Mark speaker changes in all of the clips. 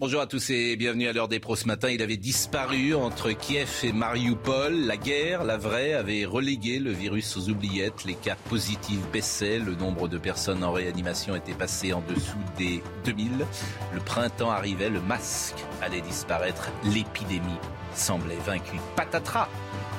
Speaker 1: Bonjour à tous et bienvenue à l'heure des pros ce matin. Il avait disparu entre Kiev et Mariupol. La guerre, la vraie, avait relégué le virus aux oubliettes. Les cas positifs baissaient. Le nombre de personnes en réanimation était passé en dessous des 2000. Le printemps arrivait, le masque allait disparaître. L'épidémie semblait vaincue. Patatras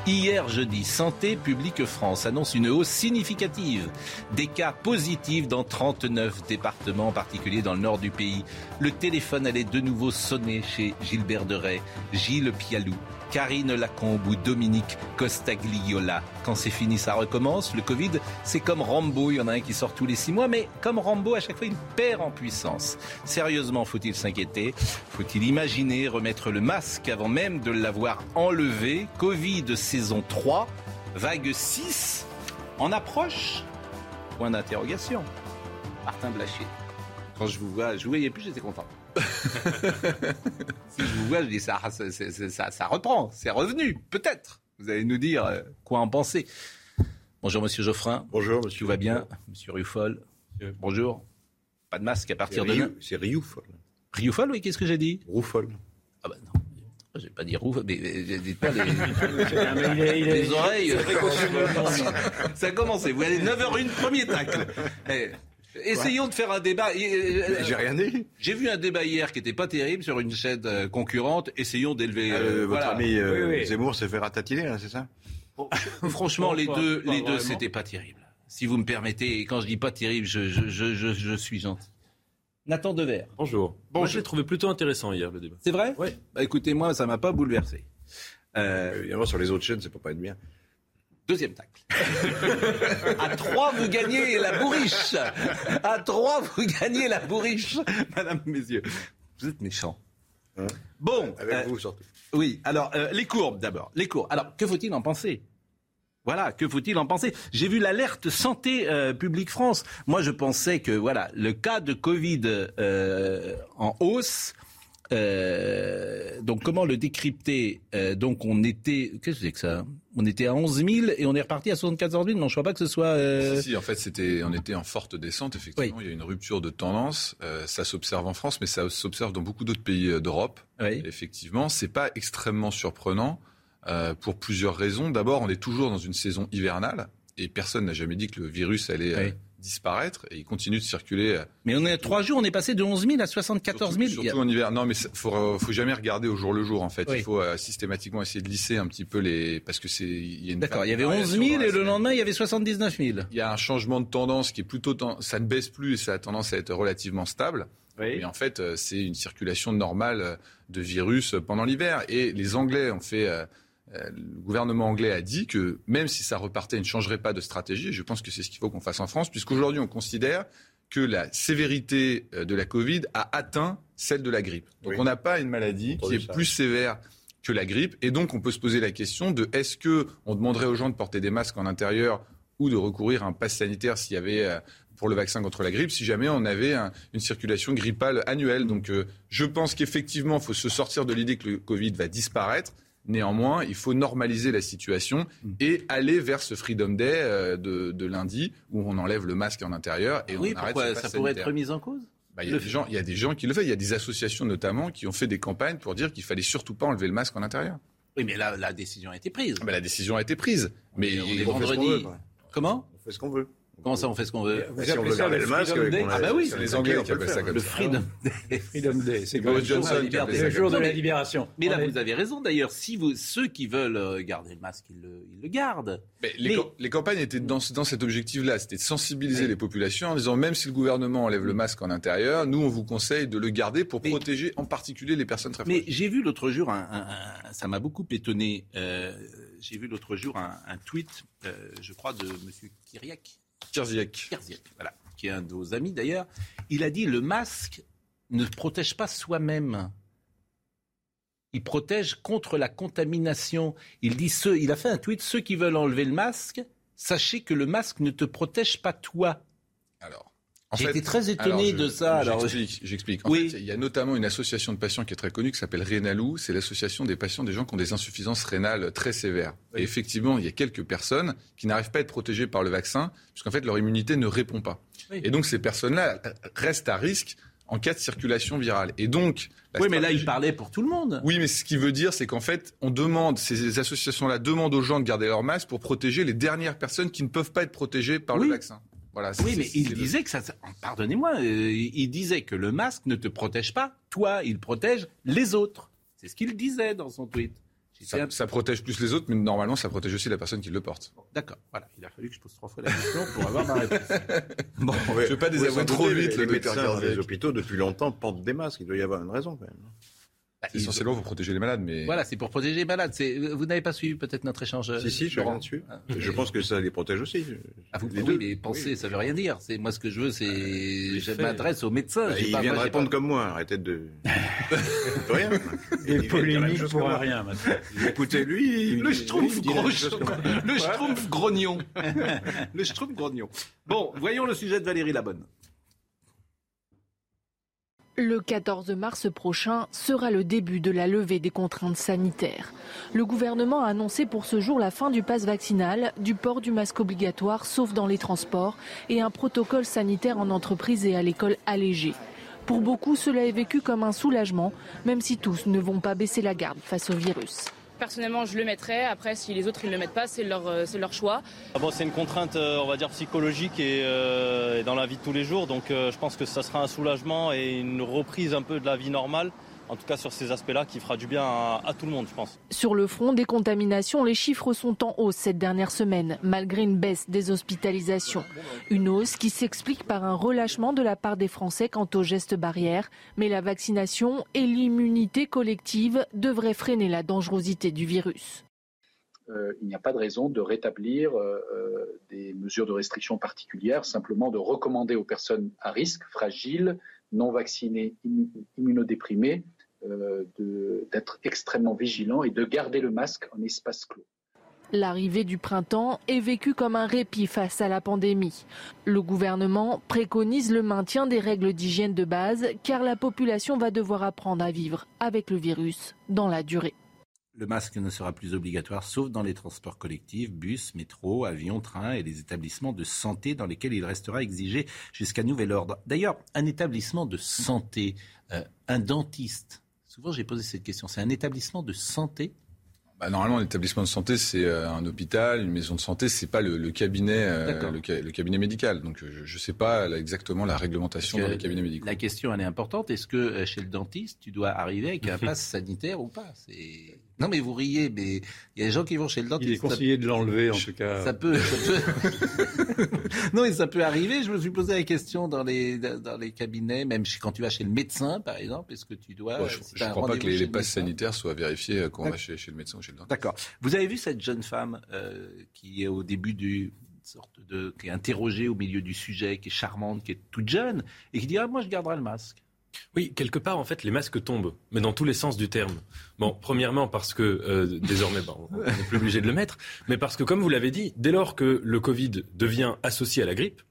Speaker 1: Hier jeudi, Santé publique France annonce une hausse significative des cas positifs dans 39 départements, en particulier dans le nord du pays. Le téléphone allait de nouveau sonner chez Gilbert Deray, Gilles Pialou, Karine Lacombe ou Dominique Costagliola. Quand c'est fini, ça recommence. Le Covid, c'est comme Rambo, il y en a un qui sort tous les six mois, mais comme Rambo, à chaque fois, il perd en puissance. Sérieusement, faut-il s'inquiéter? Faut-il imaginer remettre le masque avant même de l'avoir enlevé? Covid saison 3, vague 6, en approche? Point d'interrogation. Martin Blachier. Quand je vous vois, je vous voyais plus, j'étais content. si je vous vois, je dis ça, ça, ça, ça reprend, c'est revenu, peut-être. Vous allez nous dire euh, quoi en penser. Bonjour Monsieur Geoffrin.
Speaker 2: Bonjour Monsieur.
Speaker 1: Tout va bien, Monsieur Rufol. Bonjour. Pas de masque à partir de
Speaker 2: C'est Rioufol.
Speaker 1: Rioufol, oui, qu'est-ce que j'ai dit?
Speaker 2: Roufol.
Speaker 1: Ah ben non. J'ai pas dit roux, mais, mais dites pas les, les oreilles. Ça a commencé. Vous allez 9h01, premier tacle. Essayons de faire un débat.
Speaker 2: J'ai rien dit.
Speaker 1: J'ai vu un débat hier qui était pas terrible sur une chaîne euh, concurrente. Essayons d'élever.
Speaker 2: Euh,
Speaker 1: euh,
Speaker 2: votre
Speaker 1: voilà.
Speaker 2: ami euh, oui, oui. Zemmour s'est fait ratatiner, là, c'est ça?
Speaker 1: Franchement, les deux, les deux, c'était pas terrible. Si vous me permettez, et quand je dis pas terrible, je, je, je, je, je suis gentil. Nathan Dever.
Speaker 3: Bonjour. Bon, moi, je l'ai trouvé plutôt intéressant hier, le débat.
Speaker 1: C'est vrai?
Speaker 3: Oui.
Speaker 1: Bah, écoutez, moi, ça m'a pas bouleversé.
Speaker 2: Euh, évidemment, sur les autres chaînes, c'est pas pas être bien.
Speaker 1: Deuxième tacle. à trois, vous gagnez la bourriche. À trois, vous gagnez la bourriche. Madame, messieurs, vous êtes méchants.
Speaker 2: Hein
Speaker 1: bon.
Speaker 2: Avec euh, vous, surtout.
Speaker 1: Oui, alors, euh, les courbes d'abord. Les courbes. Alors, que faut-il en penser? Voilà, que faut-il en penser? J'ai vu l'alerte santé euh, publique France. Moi, je pensais que voilà, le cas de Covid en hausse. Donc, comment le décrypter? Donc, on était, qu'est-ce que c'est que ça? On était à 11 000 et on est reparti à 74 000. Non, je crois pas que ce soit.
Speaker 4: Si, si, en fait, c'était, on était en forte descente. Effectivement, oui. il y a une rupture de tendance. ça s'observe en France, mais ça s'observe dans beaucoup d'autres pays d'Europe.
Speaker 1: Oui.
Speaker 4: Effectivement, c'est pas extrêmement surprenant. Euh, pour plusieurs raisons. D'abord, on est toujours dans une saison hivernale et personne n'a jamais dit que le virus allait oui. Euh, disparaître et il continue de circuler.
Speaker 1: Mais on est trois jours, on est passé de 11 000 à 74 000.
Speaker 4: Surtout, surtout en hiver. Non, mais il faut, faut jamais regarder au jour le jour en fait.
Speaker 1: Oui.
Speaker 4: Il faut euh, systématiquement essayer de lisser un petit peu les parce que c'est il y a une.
Speaker 1: D'accord. Il y avait 11 000 et le lendemain il y avait 79 000.
Speaker 4: Il y a un changement de tendance qui est plutôt ça ne baisse plus et ça a tendance à être relativement stable.
Speaker 1: Oui.
Speaker 4: Mais en fait, euh, c'est une circulation normale de virus pendant l'hiver et les Anglais ont fait euh, le gouvernement anglais a dit que même si ça repartait, il ne changerait pas de stratégie. Je pense que c'est ce qu'il faut qu'on fasse en France, puisqu'aujourd'hui on considère que la sévérité de la Covid a atteint celle de la grippe. Donc oui. on n'a pas une maladie qui est plus sévère que la grippe, et donc on peut se poser la question de est-ce que on demanderait aux gens de porter des masques en intérieur ou de recourir à un pass sanitaire s'il y avait pour le vaccin contre la grippe, si jamais on avait un, une circulation grippale annuelle. Donc euh, je pense qu'effectivement, il faut se sortir de l'idée que le Covid va disparaître. Néanmoins, il faut normaliser la situation et aller vers ce Freedom Day euh, de, de, lundi où on enlève le masque en intérieur et
Speaker 1: oui,
Speaker 4: on arrête
Speaker 1: pourquoi,
Speaker 4: ce
Speaker 1: ça
Speaker 4: sanitaire.
Speaker 1: pourrait être remis en cause?
Speaker 4: Bah, il, y a des gens, il y a des gens qui le font. Il y a des associations notamment qui ont fait des campagnes pour dire qu'il fallait surtout pas enlever le masque en intérieur.
Speaker 1: Oui, mais là, la décision a été prise.
Speaker 4: Bah, la décision a été prise. Mais
Speaker 1: on est vendredi.
Speaker 2: Veut,
Speaker 1: Comment?
Speaker 2: On fait ce qu'on veut.
Speaker 1: Comment ça, on fait ce qu'on veut
Speaker 2: Vous si on veut garder le masque,
Speaker 1: ah bah oui,
Speaker 4: c'est les Anglais qui appellent ça comme
Speaker 1: le
Speaker 4: ça.
Speaker 1: Freedom
Speaker 5: Day. Freedom Day, c'est
Speaker 4: Boris Johnson qui appelle ça
Speaker 5: le jour de la
Speaker 1: mais-
Speaker 5: libération.
Speaker 1: Mais là, vous avez raison. D'ailleurs, si vous, ceux qui veulent euh, garder le masque, ils le, ils le gardent.
Speaker 4: Mais les,
Speaker 1: Mais-
Speaker 4: cam- les campagnes étaient dans, dans cet objectif-là, c'était de sensibiliser les populations en disant même si le gouvernement enlève le masque en intérieur, nous on vous conseille de le garder pour
Speaker 1: Mais-
Speaker 4: protéger en particulier les personnes très
Speaker 1: Mais
Speaker 4: fragiles.
Speaker 1: j'ai vu l'autre jour, un, un- un- ça m'a beaucoup étonné. euh, j'ai vu l'autre jour un, tweet, euh, je crois, de M. Kiriak.
Speaker 4: Kirziak.
Speaker 1: voilà, qui est un de vos amis d'ailleurs. Il a dit le masque ne protège pas soi-même. Il protège contre la contamination. Il dit il a fait un tweet ceux qui veulent enlever le masque, sachez que le masque ne te protège pas toi.
Speaker 4: Alors.
Speaker 1: J'ai été très étonné de ça.
Speaker 4: J'explique. oui. il y a notamment une association de patients qui est très connue qui s'appelle Rénalou. C'est l'association des patients des gens qui ont des insuffisances rénales très sévères. Et effectivement, il y a quelques personnes qui n'arrivent pas à être protégées par le vaccin, puisqu'en fait leur immunité ne répond pas. Et donc ces personnes-là restent à risque en cas de circulation virale. Et donc,
Speaker 1: oui, mais là, il parlait pour tout le monde.
Speaker 4: Oui, mais ce qui veut dire, c'est qu'en fait, on demande, ces associations-là demandent aux gens de garder leur masque pour protéger les dernières personnes qui ne peuvent pas être protégées par le vaccin.
Speaker 1: Voilà, oui, mais il disait que ça. Pardonnez-moi, euh, il disait que le masque ne te protège pas, toi, il protège les autres. C'est ce qu'il disait dans son tweet.
Speaker 4: Ça, protège plus les autres, mais normalement, ça protège aussi la personne qui le porte.
Speaker 1: D'accord. Voilà. Il a fallu que je pose trois fois la question pour avoir ma réponse.
Speaker 4: bon, je ne veux pas désavouer trop vite
Speaker 2: le médecin dans les hôpitaux depuis longtemps portent des masques. Il doit y avoir une raison quand même.
Speaker 4: Bah, essentiellement pour protéger les malades, mais
Speaker 1: voilà, c'est pour protéger les malades. Vous n'avez pas suivi peut-être notre échange
Speaker 2: Si si, je rien dessus. Ah. Je pense que ça les protège aussi.
Speaker 1: Ah, vous, les oui, mais penser, ça veut rien dire. Moi ce que je veux, c'est euh, je m'adresse aux médecins. Bah,
Speaker 2: il vient de répondre comme moi. Arrêtez de
Speaker 5: rien. Des polémiques pour rien maintenant.
Speaker 2: Écoutez lui,
Speaker 1: le schtroumpf le schtroumpf grognon, le schtroumpf grognon. Bon, voyons le sujet de Valérie Labonne.
Speaker 6: Le 14 mars prochain sera le début de la levée des contraintes sanitaires. Le gouvernement a annoncé pour ce jour la fin du pass vaccinal, du port du masque obligatoire sauf dans les transports et un protocole sanitaire en entreprise et à l'école allégé. Pour beaucoup, cela est vécu comme un soulagement, même si tous ne vont pas baisser la garde face au virus.
Speaker 7: Personnellement, je le mettrais. Après, si les autres ils le mettent pas, c'est leur, euh, c'est leur choix.
Speaker 8: Ah c'est une contrainte, euh, psychologique euh, et, dans la vie de tous les jours. Donc, je pense que ça sera un soulagement et une reprise un peu de la vie normale en tout cas sur ces aspects-là, qui fera du bien à, tout le monde, je pense.
Speaker 6: Sur le front des contaminations, les chiffres sont en hausse cette dernière semaine, malgré une baisse des hospitalisations. Une hausse qui s'explique par un relâchement de la part des Français quant aux gestes barrières, mais la vaccination et l'immunité collective devraient freiner la dangerosité du virus.
Speaker 9: Euh, il n'y a pas de raison de rétablir euh, euh, des mesures de restriction particulières, simplement de recommander aux personnes à risque, fragiles, non vaccinées, immunodéprimées, d'être extrêmement vigilant et de garder le masque en espace clos.
Speaker 6: L'arrivée du printemps est vécue comme un répit face à la pandémie. Le gouvernement préconise le maintien des règles d'hygiène de base car la population va devoir apprendre à vivre avec le virus dans la durée.
Speaker 1: Le masque ne sera plus obligatoire sauf dans les transports collectifs, bus, métro, avions, trains et les établissements de santé dans lesquels il restera exigé jusqu'à nouvel ordre. D'ailleurs, un établissement de santé, euh, un dentiste, Souvent, j'ai posé cette question. C'est un établissement de santé
Speaker 4: bah, normalement, l'établissement de santé, c'est euh, un hôpital, une maison de santé, c'est pas le, cabinet, euh, le, cabinet médical. Donc, je ne sais pas exactement la réglementation dans les cabinets médicaux.
Speaker 1: La question, elle est importante. Est-ce que euh, chez le dentiste, tu dois arriver avec un passe sanitaire ou pas? Non, mais vous riez, mais il y a des gens qui vont chez le dentiste.
Speaker 5: Il est conseillé de l'enlever, en tout cas.
Speaker 1: Ça peut. non, mais ça peut arriver. Je me suis posé la question dans les, dans les cabinets, même quand tu vas chez le médecin, par exemple. Est-ce que tu dois.
Speaker 4: je ne crois pas que les, passes sanitaires soient vérifiés euh, quand on va chez, le médecin ou chez le dentiste.
Speaker 1: D'accord. Vous avez vu cette jeune femme euh, qui est au début du sorte de qui est interrogée au milieu du sujet, qui est charmante, qui est toute jeune et qui dit ah, moi je garderai le masque.
Speaker 3: Oui, quelque part, en fait, les masques tombent, mais dans tous les sens du terme. Bon, premièrement, parce que euh, désormais, on n'est plus obligé de le mettre, mais parce que, comme vous l'avez dit, dès lors que le Covid devient associé à la grippe,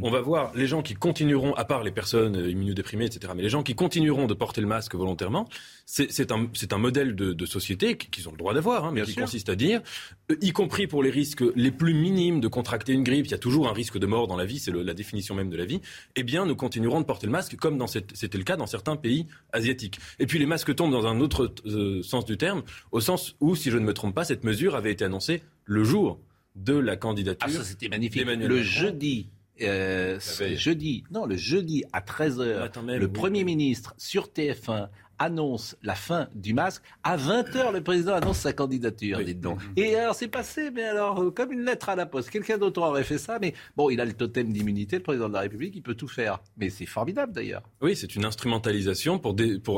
Speaker 3: on va voir les gens qui continueront, à part les personnes euh, immunodéprimées, etc., mais les gens qui continueront de porter le masque volontairement, c'est un, un, modèle de, de société qu'ils ont le droit d'avoir, hein, mais qui consiste à dire, euh, y compris pour les risques les plus minimes de contracter une grippe, il y a toujours un risque de mort dans la vie, c'est la définition même de la vie, eh bien nous continuerons de porter le masque comme c'était le cas dans certains pays asiatiques. Et puis les masques tombent dans un autre euh, sens du terme, au sens où, si je ne me trompe pas, cette mesure avait été annoncée le jour de la candidature. Ah,
Speaker 1: ça c'était magnifique. Le jeudi euh, jeudi, non, le jeudi à 13h, le Premier ministre sur TF1 annonce la fin du masque. À 20h, le président annonce sa candidature, dites donc. Et alors, c'est passé, mais alors, euh, comme une lettre à la poste. Quelqu'un d'autre aurait fait ça, mais bon, il a le totem d'immunité, le président de la République, il peut tout faire. Mais c'est formidable, d'ailleurs.
Speaker 3: Oui, c'est une instrumentalisation pour,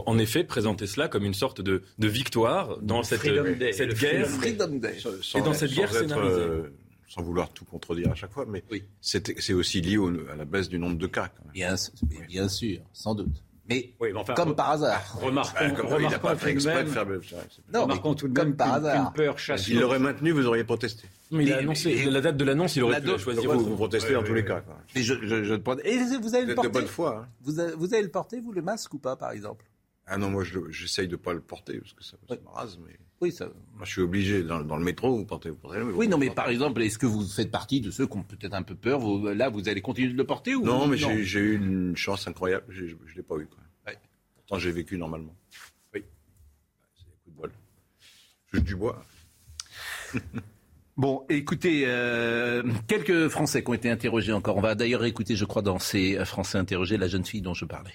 Speaker 3: en effet, présenter cela comme une sorte de, de victoire dans cette,
Speaker 5: Freedom Day.
Speaker 3: cette
Speaker 5: Le
Speaker 3: guerre.
Speaker 1: Freedom Day.
Speaker 2: Sans-
Speaker 3: Et dans cette
Speaker 2: sans
Speaker 3: guerre
Speaker 2: être,
Speaker 3: scénarisée.
Speaker 2: euh, sans vouloir tout contredire à chaque fois, mais
Speaker 1: Oui.
Speaker 2: c'est aussi lié au- à la baisse du nombre de cas. Quand même.
Speaker 1: Bien, mais bien sûr, sans doute. Mais
Speaker 5: Oui, mais enfin,
Speaker 1: comme par hasard.
Speaker 5: Remarquons,
Speaker 2: Ah, comme- il n'a
Speaker 5: remarquons
Speaker 2: pas fait exprès de faire. c'est-
Speaker 1: Non, mais
Speaker 5: remarquons tout de
Speaker 1: comme
Speaker 5: même
Speaker 1: par hasard.
Speaker 5: peur chasse
Speaker 2: S'il l'aurait maintenu, vous auriez protesté.
Speaker 3: Mais il a annoncé la date de l'annonce, il aurait
Speaker 1: La
Speaker 3: pu la
Speaker 1: date-
Speaker 3: choisir.
Speaker 2: Vous, vous protestez dans tous les cas. quoi.
Speaker 1: Mais je, je, je le. Et vous allez le
Speaker 2: êtes de
Speaker 1: porter
Speaker 2: bonne foi. hein.
Speaker 1: vous, avez, vous allez le porter, vous, le masque ou pas, par exemple?
Speaker 2: Ah non, moi je le- j'essaye de ne pas le porter parce que ça, ça
Speaker 1: Ouais.
Speaker 2: me rase. Mais
Speaker 1: Oui, ça.
Speaker 2: moi je suis obligé dans, dans le métro, vous portez, vous portez. vous
Speaker 1: Oui, non, mais par exemple, est-ce que vous faites partie de ceux qui ont peut-être un peu peur vous, Là, vous allez continuer de le porter ou
Speaker 2: Non, mais j'ai eu une chance incroyable. Je ne l'ai pas eu. Quoi.
Speaker 1: Ouais.
Speaker 2: Pourtant, j'ai vécu normalement.
Speaker 1: Oui.
Speaker 2: C'est des coups de bol. Juste du bois.
Speaker 1: Bon, écoutez, euh, quelques Français qui ont été interrogés encore. On va d'ailleurs écouter, je crois, dans ces Français interrogés, la jeune fille dont je parlais.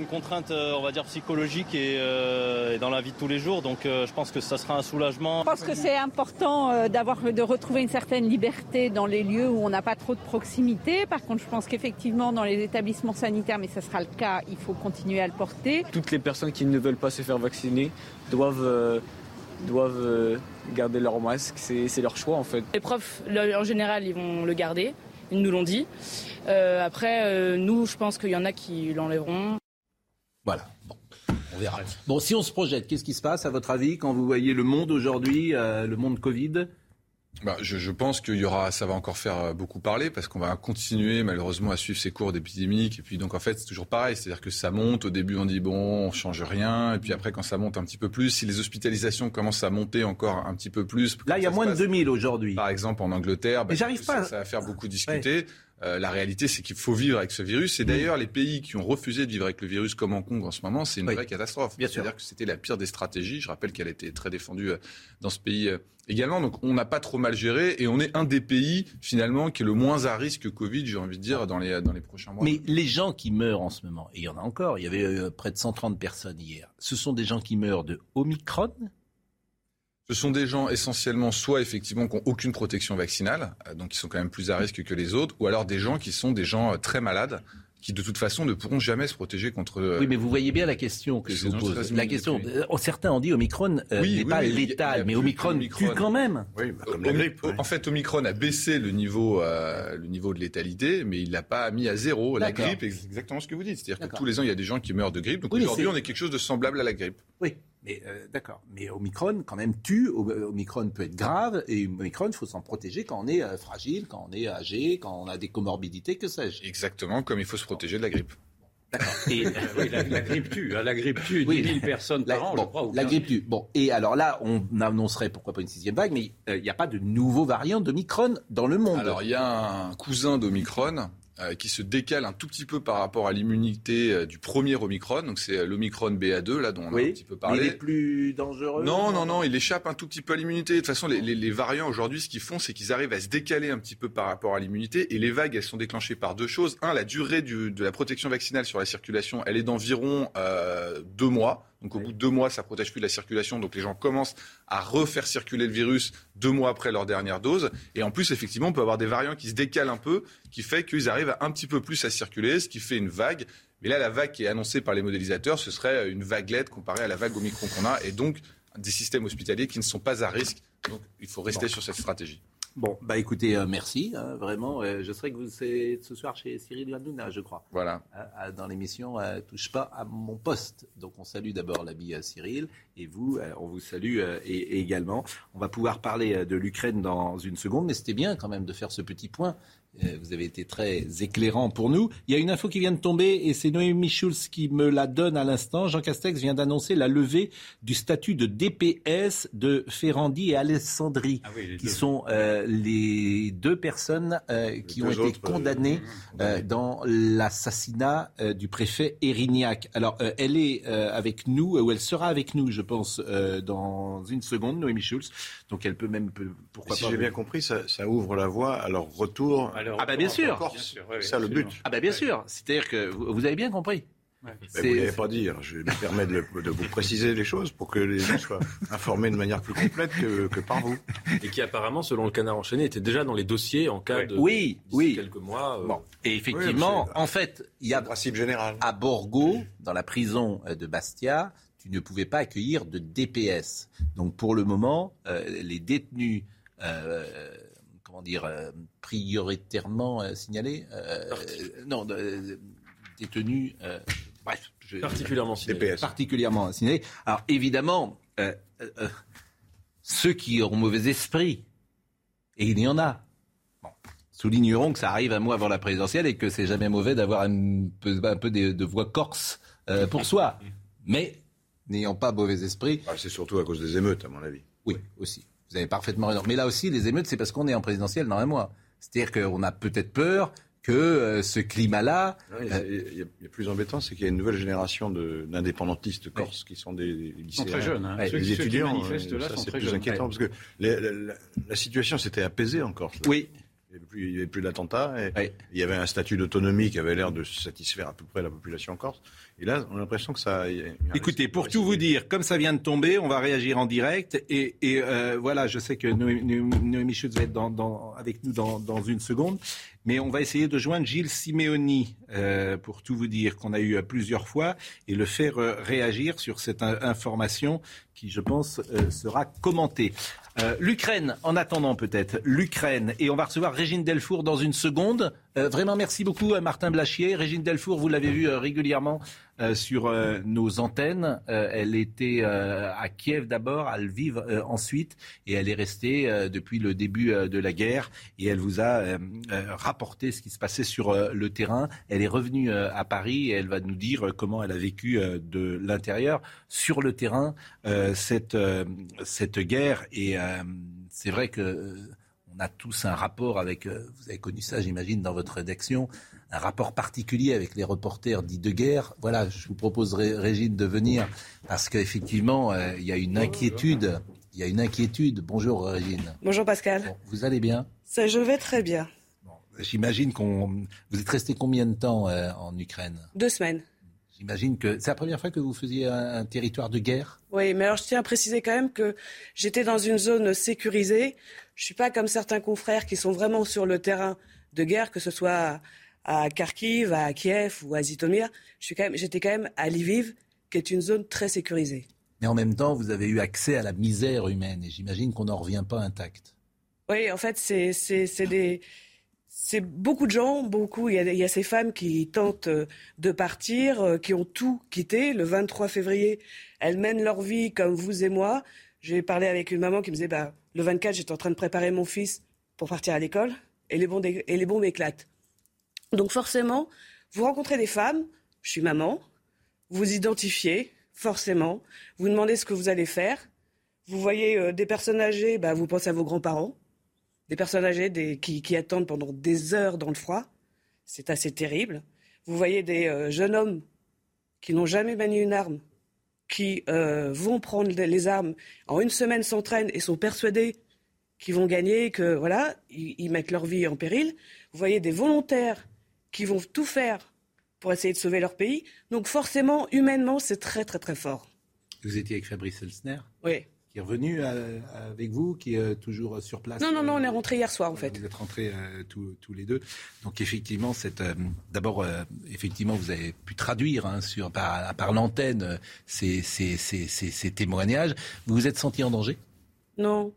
Speaker 8: Une contrainte, euh, on va dire, psychologique et, euh, et dans la vie de tous les jours. Donc euh, je pense que ça sera un soulagement.
Speaker 10: Je pense que c'est important euh, d'avoir, de retrouver une certaine liberté dans les lieux où on n'a pas trop de proximité. Par contre, je pense qu'effectivement, dans les établissements sanitaires, mais ce sera le cas, il faut continuer à le porter.
Speaker 11: Toutes les personnes qui ne veulent pas se faire vacciner doivent, euh, doivent garder leur masque. C'est c'est leur choix en fait.
Speaker 7: Les profs, en général, ils vont le garder. Ils nous l'ont dit. Euh, après, euh, nous, je pense qu'il y en a qui l'enlèveront.
Speaker 1: Voilà. Bon, on verra. Bon, si on se projette, qu'est-ce qui se passe, à votre avis, quand vous voyez le monde aujourd'hui, euh, le monde Covid?
Speaker 4: Bah, je, je pense qu'il y aura, ça va encore faire euh, beaucoup parler parce qu'on va continuer malheureusement à suivre ces cours d'épidémique et puis donc en fait c'est toujours pareil, c'est-à-dire que ça monte. Au début on dit bon, on change rien et puis après quand ça monte un petit peu plus, si les hospitalisations commencent à monter encore un petit peu plus,
Speaker 1: Là, il y a moins de
Speaker 4: passe,
Speaker 1: 2000 aujourd'hui.
Speaker 4: Par exemple en Angleterre, bah,
Speaker 1: Mais j'arrive pas
Speaker 4: ça va faire beaucoup discuter. Euh, la réalité, c'est qu'il faut vivre avec ce virus. Et d'ailleurs, les pays qui ont refusé de vivre avec le virus, comme Hong Kong en ce moment, c'est une
Speaker 1: Oui.
Speaker 4: vraie catastrophe.
Speaker 1: Bien sûr.
Speaker 4: C'est-à-dire que c'était la pire des stratégies. Je rappelle qu'elle était très défendue euh, dans ce pays euh, également. Donc, on n'a pas trop mal géré et on est un des pays finalement qui est le moins à risque Covid, j'ai envie de dire, dans les dans les prochains mois.
Speaker 1: Mais les gens qui meurent en ce moment, et il y en a encore, il y avait près de 130 personnes hier, ce sont des gens qui meurent de Omicron
Speaker 4: Ce sont des gens essentiellement soit effectivement qui n'ont aucune protection vaccinale, euh, donc qui sont quand même plus à risque que les autres, ou alors des gens qui sont des gens euh, très malades, qui de toute façon ne pourront jamais se protéger contre. euh,
Speaker 1: Oui, mais vous voyez bien la question que je vous pose.
Speaker 4: 13
Speaker 1: La question, euh, certains ont dit Omicron euh,
Speaker 4: Oui,
Speaker 1: n'est
Speaker 4: oui,
Speaker 1: pas
Speaker 4: oui, il y a- il y
Speaker 1: létal,
Speaker 4: a
Speaker 1: mais Omicron
Speaker 4: d'Omicron.
Speaker 1: tue quand même.
Speaker 2: Oui, bah, comme
Speaker 4: Omi-
Speaker 2: la grippe. ouais.
Speaker 4: En fait, Omicron a baissé le niveau, euh, le niveau de létalité, mais il l'a pas mis à zéro. La grippe, c'est exactement ce que vous dites. C'est-à-dire que tous les ans, il y a des gens qui meurent de grippe. Donc
Speaker 1: Oui,
Speaker 4: aujourd'hui, on est quelque chose de semblable à la grippe.
Speaker 1: Oui, mais euh, d'accord. Mais Omicron, quand même, tue. Omicron peut être grave, et Omicron, il faut s'en protéger quand on est euh, fragile, quand on est âgé, quand on a des comorbidités, que sais-je.
Speaker 4: Exactement comme il faut se protéger de la grippe.
Speaker 1: D'accord. Et,
Speaker 5: Euh, oui, la, la grippe tue. hein, La grippe tue
Speaker 1: Oui.
Speaker 5: 10 000 personnes
Speaker 1: La,
Speaker 5: par an,
Speaker 1: bon,
Speaker 5: je crois. ou
Speaker 1: la
Speaker 5: 15
Speaker 1: grippe tue. Bon, et alors là, on annoncerait pourquoi pas une sixième vague, mais euh, il n'y a pas de nouveau variant de Micron dans le monde.
Speaker 4: Alors, il y a un cousin d'Omicron euh, qui se décale un tout petit peu par rapport à l'immunité euh, du premier Omicron. Donc, c'est euh, l'Omicron BA2, là, dont on a un petit peu
Speaker 1: mais
Speaker 4: parlé.
Speaker 1: il est plus dangereux.
Speaker 4: Non, non, non, il échappe un tout petit peu à l'immunité. De toute façon, les, les- les variants aujourd'hui, ce qu'ils font, c'est qu'ils arrivent à se décaler un petit peu par rapport à l'immunité. Et les vagues, elles sont déclenchées par deux choses. Un, la durée du- de la protection vaccinale sur la circulation, elle est d'environ euh, deux mois. Donc au bout de deux mois, ça protège plus de la circulation. Donc les gens commencent à refaire circuler le virus deux mois après leur dernière dose. Et en plus, effectivement, on peut avoir des variants qui se décalent un peu, qui fait qu'ils arrivent un petit peu plus à circuler, ce qui fait une vague. Mais là, la vague qui est annoncée par les modélisateurs, ce serait une vaguelette comparée à la vague Omicron qu'on a. Et donc, des systèmes hospitaliers qui ne sont pas à risque. Donc, il faut rester sur cette stratégie.
Speaker 1: Bon, bah écoutez, euh, merci, hein, vraiment. Euh, je serai que vous êtes ce soir chez Cyril Hanouna, je crois.
Speaker 4: Voilà.
Speaker 1: À- dans l'émission euh, Touche pas à mon poste. Donc on salue d'abord l'ami euh, Cyril et vous, euh, on vous salue euh, et, et également. On va pouvoir parler euh, de l'Ukraine dans une seconde, mais c'était bien quand même de faire ce petit point. Euh, vous avez été très éclairant pour nous. Il y a une info qui vient de tomber et c'est Noémie Schulz qui me la donne à l'instant. Jean Castex vient d'annoncer la levée du statut de DPS de Ferrandi et Alessandri,
Speaker 5: Ah oui,
Speaker 1: qui
Speaker 5: deux.
Speaker 1: sont euh, les deux personnes euh, qui
Speaker 2: deux
Speaker 1: ont été condamnées euh, dans l'assassinat du préfet Erignac. Alors, elle est avec nous, ou elle sera avec nous, je pense, dans une seconde, Noémie Schulz. Donc, elle peut même, pourquoi
Speaker 2: si
Speaker 1: pas.
Speaker 2: j'ai bien compris, ça, ça ouvre la voie à leur retour.
Speaker 5: Alors,
Speaker 1: Ah bah bien sûr.
Speaker 5: Bien sûr, oui, oui,
Speaker 2: C'est ça le but.
Speaker 1: Ah ben bien sûr, c'est-à-dire que vous, vous avez bien compris.
Speaker 2: Ben, vous ne l'avez pas dire. Je me permets de, vous préciser les choses pour que les gens soient informés de manière plus complète que, par vous.
Speaker 3: Et qui apparemment, selon le canard enchaîné, était déjà dans les dossiers en cas de
Speaker 1: oui, oui.
Speaker 3: quelques mois.
Speaker 1: Euh, bon. Et effectivement, en fait, il y a
Speaker 2: principe général.
Speaker 1: À Borgo, dans la prison de Bastia, tu ne pouvais pas accueillir de DPS. Donc pour le moment, euh, les détenus. Euh, comment dire, prioritairement signalés, non, détenus Bref,
Speaker 3: particulièrement signalé.
Speaker 1: Particulièrement signalé. Alors évidemment, euh, euh, euh, ceux qui ont mauvais esprit, et il y en a. Soulignerons que ça arrive un mois avant la présidentielle et que c'est jamais mauvais d'avoir un peu, un peu de, voix corse pour soi. Mais n'ayant pas mauvais esprit.
Speaker 2: Ah, c'est surtout à cause des émeutes, à mon avis.
Speaker 1: Oui, aussi. Vous avez parfaitement raison. Mais là aussi, les émeutes, c'est parce qu'on est en présidentielle dans un mois. C'est-à-dire qu'on a peut-être peur que euh, ce climat-là.
Speaker 2: Il y, a plus embêtant, c'est qu'il y a une nouvelle génération d'indépendantistes corses qui sont des, lycéens.
Speaker 5: très jeunes. Hein.
Speaker 2: les étudiants, manifestent là sont très plus inquiétant parce que la, situation s'était apaisée en Corse.
Speaker 1: Oui.
Speaker 2: Il n'y avait plus, d'attentats. Il y avait un statut d'autonomie qui avait l'air de satisfaire à peu près la population corse. Et là, on a l'impression que ça.
Speaker 1: Écoutez, pour tout vous dire, comme ça vient de tomber, on va réagir en direct. Et, euh, voilà, je sais que Noémie Schutz va être dans, avec nous dans, dans, une seconde. Mais on va essayer de joindre Gilles Simeoni, euh, pour tout vous dire, qu'on a eu euh, plusieurs fois, et le faire euh, réagir sur cette information qui, je pense, sera commentée. L'Ukraine, en attendant peut-être, l'Ukraine, et on va recevoir Régine Delfour dans une seconde. Vraiment, merci beaucoup Martin Blachier. Régine Delfour, vous l'avez vu régulièrement euh, sur euh, nos antennes. Euh, elle était à Kiev d'abord, à Lviv ensuite, et elle est restée depuis le début de la guerre. Et elle vous a rapporté ce qui se passait sur le terrain. Elle est revenue à Paris et elle va nous dire comment elle a vécu de l'intérieur sur le terrain cette cette guerre. Et c'est vrai que on a tous un rapport avec, vous avez connu ça j'imagine dans votre rédaction, un rapport particulier avec les reporters dits de guerre. Voilà, je vous proposerai, Régine, de venir parce qu'effectivement, euh, il y a une inquiétude. Il y a une inquiétude. Bonjour, Régine.
Speaker 12: Bonjour, Pascal.
Speaker 1: vous allez bien?
Speaker 12: Ça, Je vais très bien.
Speaker 1: J'imagine qu'on. Vous êtes resté combien de temps euh, en Ukraine?
Speaker 12: Deux semaines.
Speaker 1: J'imagine que c'est la première fois que vous faisiez un, territoire de guerre?
Speaker 12: Oui, mais alors je tiens à préciser quand même que j'étais dans une zone sécurisée. Je suis pas comme certains confrères qui sont vraiment sur le terrain de guerre, que ce soit à Kharkiv, à Kiev ou à Zitomir, j'étais quand même à Lviv, qui est une zone très sécurisée.
Speaker 1: Mais en même temps, vous avez eu accès à la misère humaine et j'imagine qu'on n'en revient pas intact.
Speaker 12: Oui, en fait, c'est beaucoup de gens, beaucoup. Il y, a, il y, a, ces femmes qui tentent euh, de partir, euh, qui ont tout quitté. Le 23 février, elles mènent leur vie comme vous et moi. J'ai parlé avec une maman qui me disait bah, le 24, j'étais en train de préparer mon fils pour partir à l'école et les bombes, et éclatent. Donc forcément, vous rencontrez des femmes, je suis maman, vous identifiez, forcément, vous demandez ce que vous allez faire, vous voyez euh, des personnes âgées, bah, vous pensez à vos grands-parents, des personnes âgées qui, attendent pendant des heures dans le froid, c'est assez terrible. Vous voyez des euh, jeunes hommes qui n'ont jamais manié une arme, qui euh, vont prendre les armes, en une semaine s'entraînent et sont persuadés qu'ils vont gagner, que voilà, ils mettent leur vie en péril. Vous voyez des volontaires qui vont tout faire pour essayer de sauver leur pays. Donc forcément, humainement, c'est très très très fort.
Speaker 1: Vous étiez avec Fabrice Elsner?
Speaker 12: Oui.
Speaker 1: Qui est revenu euh, avec vous, qui est toujours sur place
Speaker 12: Non, non, non, on est rentré hier soir en fait.
Speaker 1: Vous êtes rentrés euh, tous, les deux. Donc effectivement, euh, d'abord, effectivement, vous avez pu traduire hein, sur, par, par l'antenne ces, ces, ces, ces témoignages. Vous vous êtes senti en danger?
Speaker 12: Non.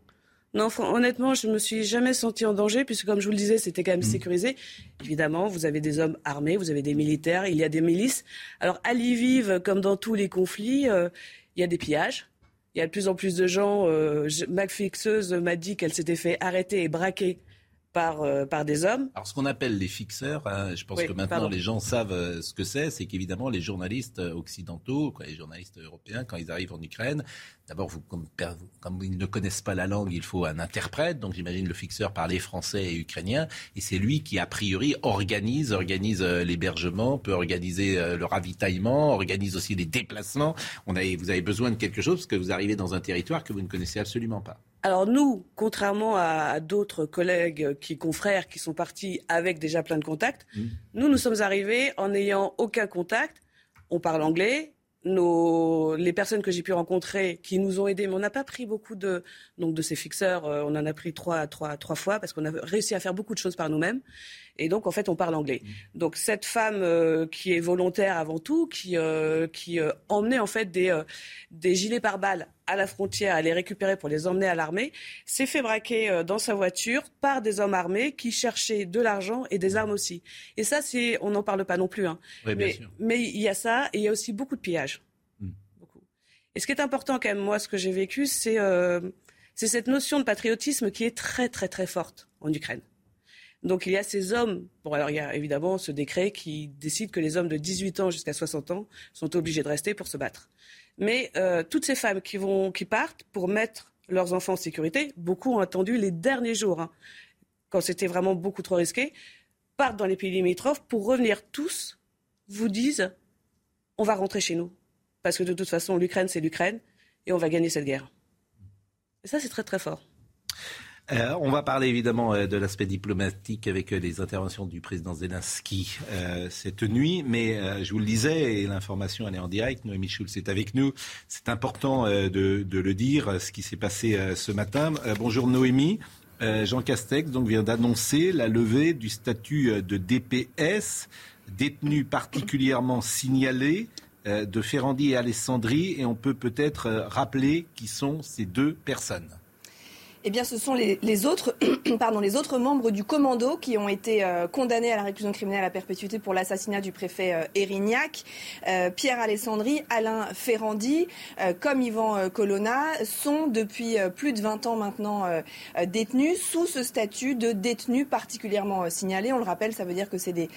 Speaker 12: Non, honnêtement, je me suis jamais senti en danger, puisque comme je vous le disais, c'était quand même mmh. sécurisé. Évidemment, vous avez des hommes armés, vous avez des militaires, il y a des milices. Alors, à Lviv, comme dans tous les conflits, euh, il y a des pillages. Il y a de plus en plus de gens. Euh, ma fixeuse m'a dit qu'elle s'était fait arrêter et braquer par, euh, par des hommes.
Speaker 1: Alors, ce qu'on appelle les fixeurs, hein, je pense que maintenant les gens savent euh, ce que c'est, c'est qu'évidemment les journalistes euh, occidentaux, quoi, les journalistes européens, quand ils arrivent en Ukraine, d'abord, comme, comme, ils ne connaissent pas la langue, il faut un interprète. Donc, j'imagine le fixeur parlait français et ukrainien, et c'est lui qui, a priori, organise, organise l'hébergement, peut organiser le ravitaillement, organise aussi les déplacements. On a, vous avez besoin de quelque chose parce que vous arrivez dans un territoire que vous ne connaissez absolument pas.
Speaker 12: Alors nous, contrairement à, d'autres collègues qui confrères qui sont partis avec déjà plein de contacts, mmh. nous nous sommes arrivés en n'ayant aucun contact. on parle anglais, nos, les personnes que j'ai pu rencontrer qui nous ont aidés, mais on n'a pas pris beaucoup de, donc de ces fixeurs, euh, on en a pris trois, trois, trois fois parce qu'on a réussi à faire beaucoup de choses par nous-mêmes. Et donc, en fait, on parle anglais. Mmh. Donc, cette femme euh, qui est volontaire avant tout, qui, euh, qui emmenait en fait des, des gilets pare-balles à la frontière, à les récupérer pour les emmener à l'armée, s'est fait braquer dans sa voiture par des hommes armés qui cherchaient de l'argent et des armes aussi. Et ça, c'est, on n'en parle pas non plus. Hein. mais, mais il y a ça et il y a aussi beaucoup de pillages. Et ce qui est important quand même, moi, ce que j'ai vécu, euh, c'est cette notion de patriotisme qui est très, très, très forte en Ukraine. Donc il y a ces hommes, bon alors il y a évidemment ce décret qui décide que les hommes de 18 ans jusqu'à 60 ans sont obligés de rester pour se battre. Mais euh, toutes ces femmes qui, vont, qui partent pour mettre leurs enfants en sécurité, beaucoup ont attendu les derniers jours, hein, quand c'était vraiment beaucoup trop risqué, partent dans les pays limitrophes pour revenir tous, vous disent, on va rentrer chez nous parce que de toute façon, l'Ukraine, c'est l'Ukraine, et on va gagner cette guerre. Et ça, c'est très très fort.
Speaker 1: Euh, on va parler évidemment euh, de l'aspect diplomatique avec euh, les interventions du président Zelensky cette nuit, mais je vous le disais, et l'information elle est en direct, Noémie Schulz est avec nous. C'est important de, le dire, ce qui s'est passé ce matin. bonjour Noémie. Jean Castex donc, vient d'annoncer la levée du statut de DPS, détenu particulièrement signalé. De Ferrandi et Alessandri et on peut peut-être rappeler qui sont ces deux personnes.
Speaker 13: Eh bien, ce sont les, autres, pardon, les autres membres du commando qui ont été euh, condamnés à la réclusion criminelle à perpétuité pour l'assassinat du préfet euh, Erignac. Euh, Pierre Alessandri, Alain Ferrandi, comme Yvan Colonna, sont depuis plus de 20 ans maintenant détenus sous ce statut de détenus particulièrement signalés. On le rappelle, ça veut dire que c'est des,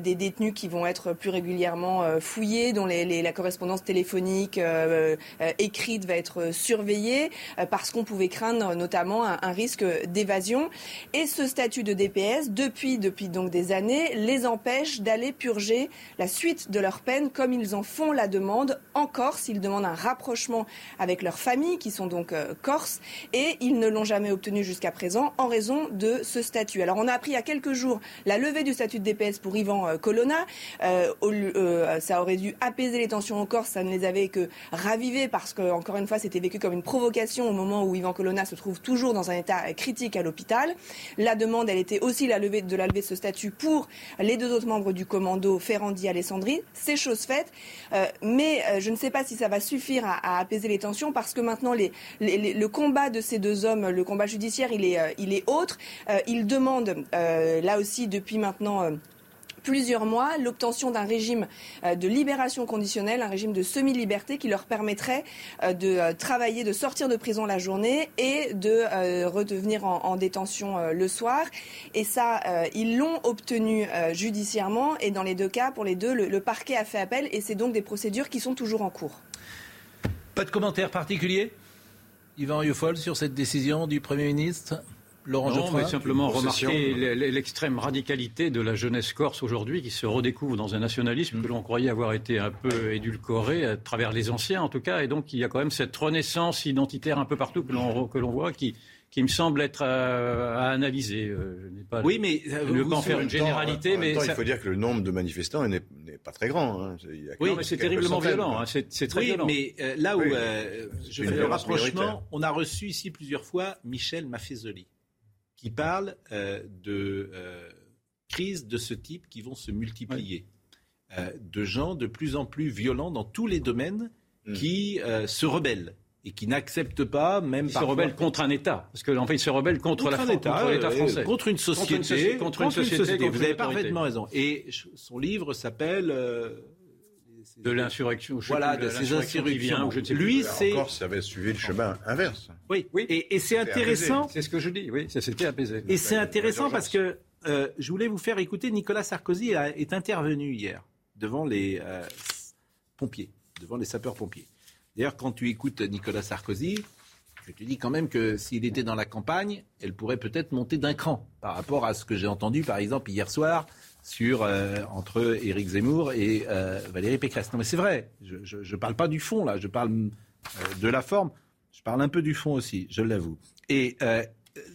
Speaker 13: des détenus qui vont être plus régulièrement fouillés, dont la correspondance téléphonique écrite va être surveillée, parce qu'on pouvait craindre notamment un, risque d'évasion. Et ce statut de DPS, depuis, depuis donc des années, les empêche d'aller purger la suite de leur peine comme ils en font la demande en Corse. Ils demandent un rapprochement avec leurs familles, qui sont donc euh, corses, et ils ne l'ont jamais obtenu jusqu'à présent en raison de ce statut. Alors on a appris il y a quelques jours la levée du statut de DPS pour Ivan euh, Colonna. Euh, ça aurait dû apaiser les tensions en Corse, ça ne les avait que ravivées parce que, encore une fois, c'était vécu comme une provocation au moment où Ivan Colonna se trouve toujours dans un état critique à l'hôpital. La demande, elle était aussi la levée, de la levée de ce statut pour les deux autres membres du commando, Ferrandi et Alessandri. C'est chose faite. Euh, mais euh, je ne sais pas si ça va suffire à, apaiser les tensions parce que maintenant, le combat de ces deux hommes, le combat judiciaire, il est, euh, il est autre. ils demandent, là aussi, depuis maintenant plusieurs mois l'obtention d'un régime euh, de libération conditionnelle, un régime de semi-liberté qui leur permettrait euh, de euh, travailler, de sortir de prison la journée et de redevenir en, détention le soir. Et ça, ils l'ont obtenu judiciairement et dans les deux cas, pour les deux, le, parquet a fait appel et c'est donc des procédures qui sont toujours en cours.
Speaker 1: Pas de commentaire particulier Yvan Youfol sur cette décision du Premier ministre?
Speaker 5: Laurent non, mais simplement remarquer l'extrême radicalité de la jeunesse corse aujourd'hui qui se redécouvre dans un nationalisme que l'on croyait avoir été un peu édulcoré à travers les anciens en tout cas. Et donc il y a quand même cette renaissance identitaire un peu partout que l'on que l'on voit qui qui me semble être euh, à, analyser. Euh,
Speaker 1: pas oui, mais
Speaker 5: je ne pas en faire une généralité, mais
Speaker 2: il faut dire que le nombre de manifestants n'est pas très grand. Hein.
Speaker 5: oui, mais c'est terriblement violent. Hein. C'est très
Speaker 1: oui,
Speaker 5: violent.
Speaker 1: mais euh, là où je fais le rapprochement, on a reçu ici plusieurs fois Michel Maffezoli qui parlent euh, de euh, crises de ce type qui vont se multiplier. Euh, de gens de plus en plus violents dans tous les domaines mm. qui se rebellent et qui n'acceptent pas même
Speaker 5: ils se rebellent contre un État. Parce que en fait ils se rebellent contre, la l'État français.
Speaker 1: contre une société contre une, société, vous avez parfaitement raison. Et son livre s'appelle
Speaker 5: de l'insurrection.
Speaker 1: Voilà, de ces insurrections. Lui, c'est.
Speaker 2: Encore, ça avait suivi le chemin inverse.
Speaker 1: Oui, oui. Et, c'est intéressant.
Speaker 5: C'est ce que je dis. Oui, ça s'était apaisé.
Speaker 1: Et c'est intéressant parce que euh, je voulais vous faire écouter. Nicolas Sarkozy est intervenu hier devant les euh, pompiers, devant les sapeurs-pompiers. D'ailleurs, quand tu écoutes Nicolas Sarkozy, je te dis quand même que s'il était dans la campagne, elle pourrait peut-être monter d'un cran par rapport à ce que j'ai entendu, par exemple, hier soir sur, euh, entre Éric Zemmour et euh, Valérie Pécresse. Non, mais c'est vrai, je ne parle pas du fond, là, je parle euh, de la forme. Je parle un peu du fond aussi, je l'avoue. Et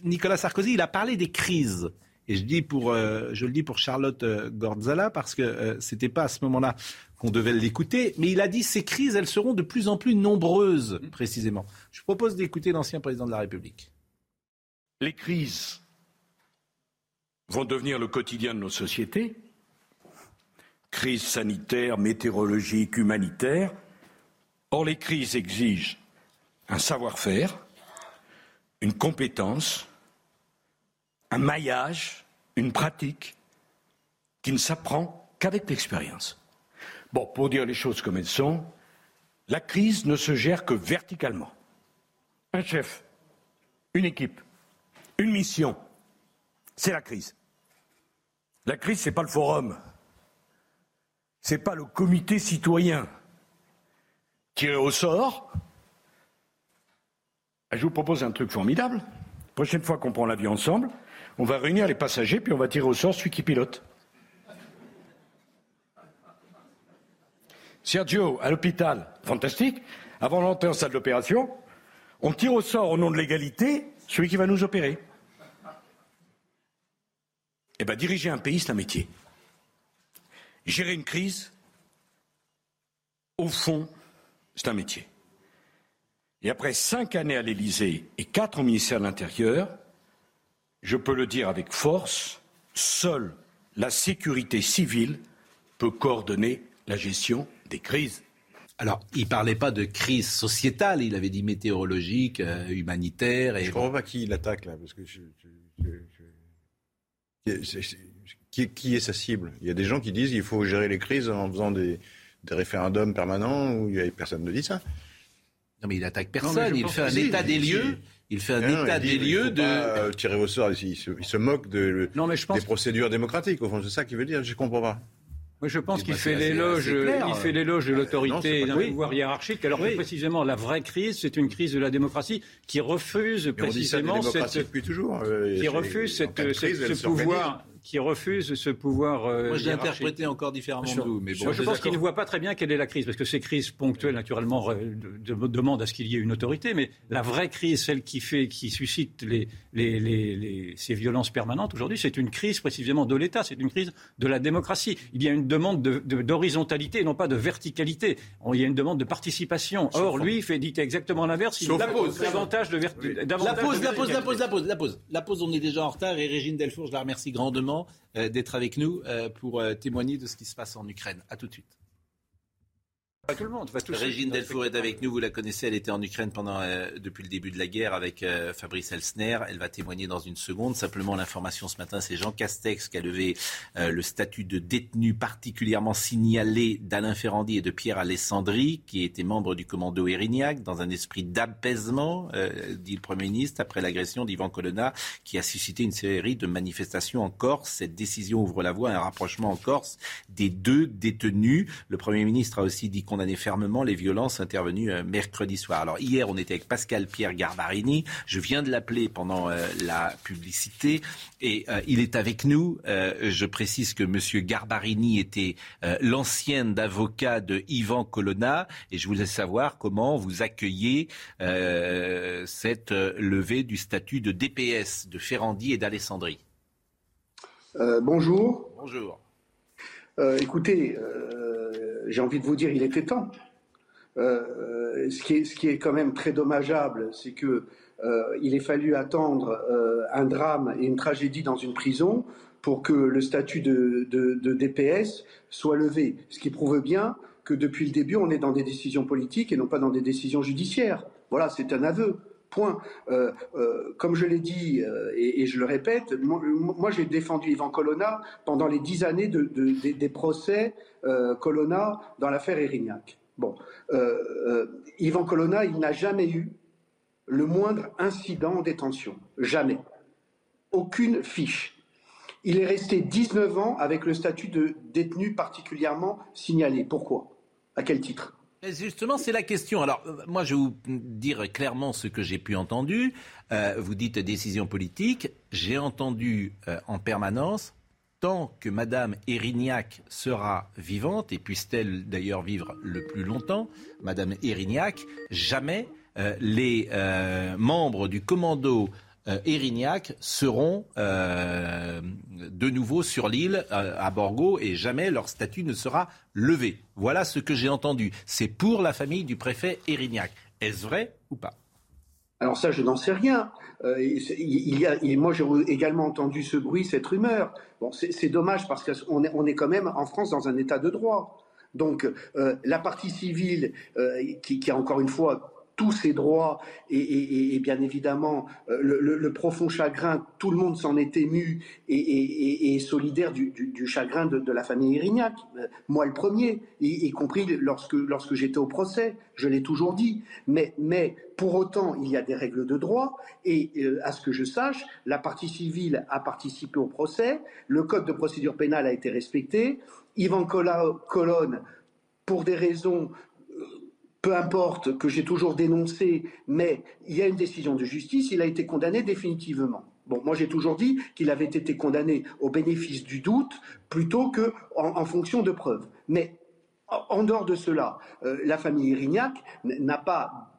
Speaker 1: Nicolas Sarkozy, il a parlé des crises. Et je, dis pour, je le dis pour Charlotte Gordzala parce que c'était pas à ce moment-là qu'on devait l'écouter, mais il a dit ces crises, elles seront de plus en plus nombreuses, précisément. Je propose d'écouter l'ancien président de la République.
Speaker 14: Les crises vont devenir le quotidien de nos sociétés. Crise sanitaire, météorologique, humanitaire. Or, les crises exigent un savoir-faire, une compétence, un maillage, une pratique qui ne s'apprend qu'avec l'expérience. Bon, pour dire les choses comme elles sont, la crise ne se gère que verticalement. Un chef, une équipe, une mission, c'est la crise. La crise, ce n'est pas le forum, ce n'est pas le comité citoyen tiré au sort. Je vous propose un truc formidable. La prochaine fois qu'on prend l'avion ensemble, on va réunir les passagers, puis on va tirer au sort celui qui pilote. Sergio, à l'hôpital, fantastique. Avant d'entrer en salle d'opération, on tire au sort au nom de l'égalité celui qui va nous opérer. Eh bien, diriger un pays, c'est un métier. Gérer une crise, au fond, c'est un métier. Et après cinq années à l'Élysée et quatre au ministère de l'Intérieur, je peux le dire avec force, seule la sécurité civile peut coordonner la gestion des crises.
Speaker 1: Alors, il ne parlait pas de crise sociétale, il avait dit météorologique, euh, humanitaire. Et...
Speaker 2: Je ne comprends pas qui il attaque là, parce que qui, est sa cible? Il y a des gens qui disent qu'il faut gérer les crises en faisant des, référendums permanents, où personne ne dit ça.
Speaker 1: Non, mais il attaque personne, il fait un état des lieux. Il fait un état des lieux de.
Speaker 2: Euh, tirer au sort, il se, moque de, des procédures démocratiques, au fond, c'est ça qu'il veut dire, je ne comprends pas.
Speaker 5: Je pense qu'il fait l'éloge, il fait l'éloge de l'autorité d'un pouvoir hiérarchique, alors que précisément la vraie crise, c'est une crise de la démocratie qui refuse précisément cette,
Speaker 2: toujours, euh,
Speaker 5: qui refuse cette, ce pouvoir qui refuse ce pouvoir.
Speaker 1: Euh, Moi, je l'ai interprété encore différemment de vous. Mais bon,
Speaker 5: je pense qu'il ne voit pas très bien quelle est la crise, parce que ces crises ponctuelles, naturellement, demandent à ce qu'il y ait une autorité, mais la vraie crise, celle qui fait, qui suscite les, les, les, ces violences permanentes aujourd'hui, c'est une crise précisément de l'État, c'est une crise de la démocratie. Il y a une demande d'horizontalité de, non pas de verticalité. Il y a une demande de participation. Or, lui, fait dit exactement l'inverse. Il
Speaker 1: la pose, davantage de, verticalité. La pause, la pause, la pause, la pause, la pause. La pause, on est déjà en retard et Régine Delfour, je la remercie grandement d'être avec nous euh, pour euh, témoigner de ce qui se passe en Ukraine. À tout de suite.
Speaker 5: Tout le monde.
Speaker 1: Régine Delfour est avec nous, vous la connaissez, elle était en Ukraine pendant, depuis le début de la guerre avec Fabrice Elsner. Elle va témoigner dans une seconde. Simplement, l'information ce matin, c'est Jean Castex qui a levé le statut de détenu particulièrement signalé d'Alain Ferrandi et de Pierre Alessandri, qui étaient membres du commando Erignac, dans un esprit d'apaisement, dit le Premier ministre, après l'agression d'Ivan Colonna, qui a suscité une série de manifestations en Corse. Cette décision ouvre la voie à un rapprochement en Corse des deux détenus. Le Premier ministre a aussi dit condamner fermement les violences intervenues euh, mercredi soir. Alors hier, on était avec Pascal Pierre Garbarini. Je viens de l'appeler pendant euh, la publicité et euh, il est avec nous. je précise que Monsieur Garbarini était l'ancienne d'avocat de Ivan Colonna et je voulais savoir comment vous accueillez cette levée du statut de DPS de Ferrandi et d'Alessandrie.
Speaker 15: Euh, bonjour.
Speaker 1: Bonjour.
Speaker 15: Écoutez, j'ai envie de vous dire, il était temps. ce, qui est, ce qui est quand même très dommageable, c'est que il ait fallu attendre un drame et une tragédie dans une prison pour que le statut de, DPS soit levé. Ce qui prouve bien que depuis le début, on est dans des décisions politiques et non pas dans des décisions judiciaires. Voilà, c'est un aveu. Point. Euh, euh, comme je l'ai dit euh, et, je le répète, moi, j'ai défendu Ivan Colonna pendant les dix années de, des procès Colonna dans l'affaire Erignac. Bon, Ivan Colonna, il n'a jamais eu le moindre incident en détention. Jamais. Aucune fiche. Il est resté 19 ans avec le statut de détenu particulièrement signalé. Pourquoi? À quel titre?
Speaker 1: Justement, c'est la question. Alors, euh, moi, je vais vous dire clairement ce que j'ai pu entendre. Euh, vous dites décision politique. J'ai entendu euh, en permanence, tant que Madame Erignac sera vivante, et puisse-t-elle d'ailleurs vivre le plus longtemps, Madame Erignac, jamais les membres du commando Erignac seront de nouveau sur l'île à Borgo et jamais leur statut ne sera levé. Voilà ce que j'ai entendu. C'est pour la famille du préfet Erignac. Est-ce vrai ou pas?
Speaker 15: Alors ça, je n'en sais rien. il, y a, moi, j'ai également entendu ce bruit, cette rumeur. Bon, c'est dommage parce qu'on est, on est quand même en France dans un état de droit. Donc la partie civile, qui, qui, a encore une fois tous ses droits et, bien évidemment euh, le, profond chagrin, tout le monde s'en est ému et, solidaire du, chagrin de, la famille Irignac. Euh, moi le premier, y, compris lorsque, j'étais au procès, je l'ai toujours dit. Mais, mais pour autant, il y a des règles de droit et euh, à ce que je sache, la partie civile a participé au procès, le code de procédure pénale a été respecté, Yvan Colonne pour des raisons peu importe, que j'ai toujours dénoncé, mais il y a une décision de justice, il a été condamné définitivement. Bon, moi j'ai toujours dit qu'il avait été condamné au bénéfice du doute plutôt que en, fonction de preuves. Mais en dehors de cela, euh, la famille Irignac n'a pas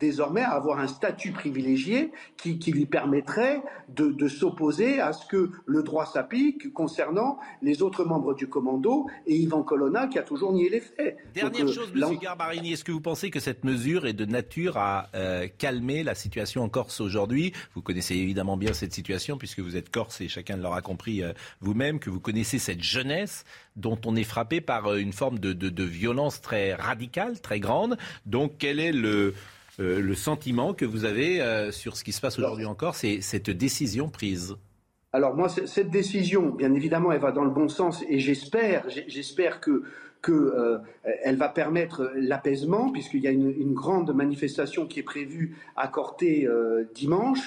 Speaker 15: désormais à avoir un statut privilégié qui, lui permettrait de, s'opposer à ce que le droit s'applique concernant les autres membres du commando et Ivan Colonna qui a toujours nié les faits.
Speaker 1: Dernière euh, chose, M. Garbarini, est-ce que vous pensez que cette mesure est de nature à euh, calmer la situation en Corse aujourd'hui? Vous connaissez évidemment bien cette situation puisque vous êtes Corse et chacun l'aura compris euh, vous-même, que vous connaissez cette jeunesse dont on est frappé par une forme de, de violence très radicale, très grande. Donc quel est le euh, le sentiment que vous avez euh, sur ce qui se passe aujourd'hui encore, c'est cette décision prise
Speaker 15: alors moi, cette décision, bien évidemment, elle va dans le bon sens et j'espère, j'espère que que elle va permettre l'apaisement, puisqu'il y a une, grande manifestation qui est prévue à Corté dimanche,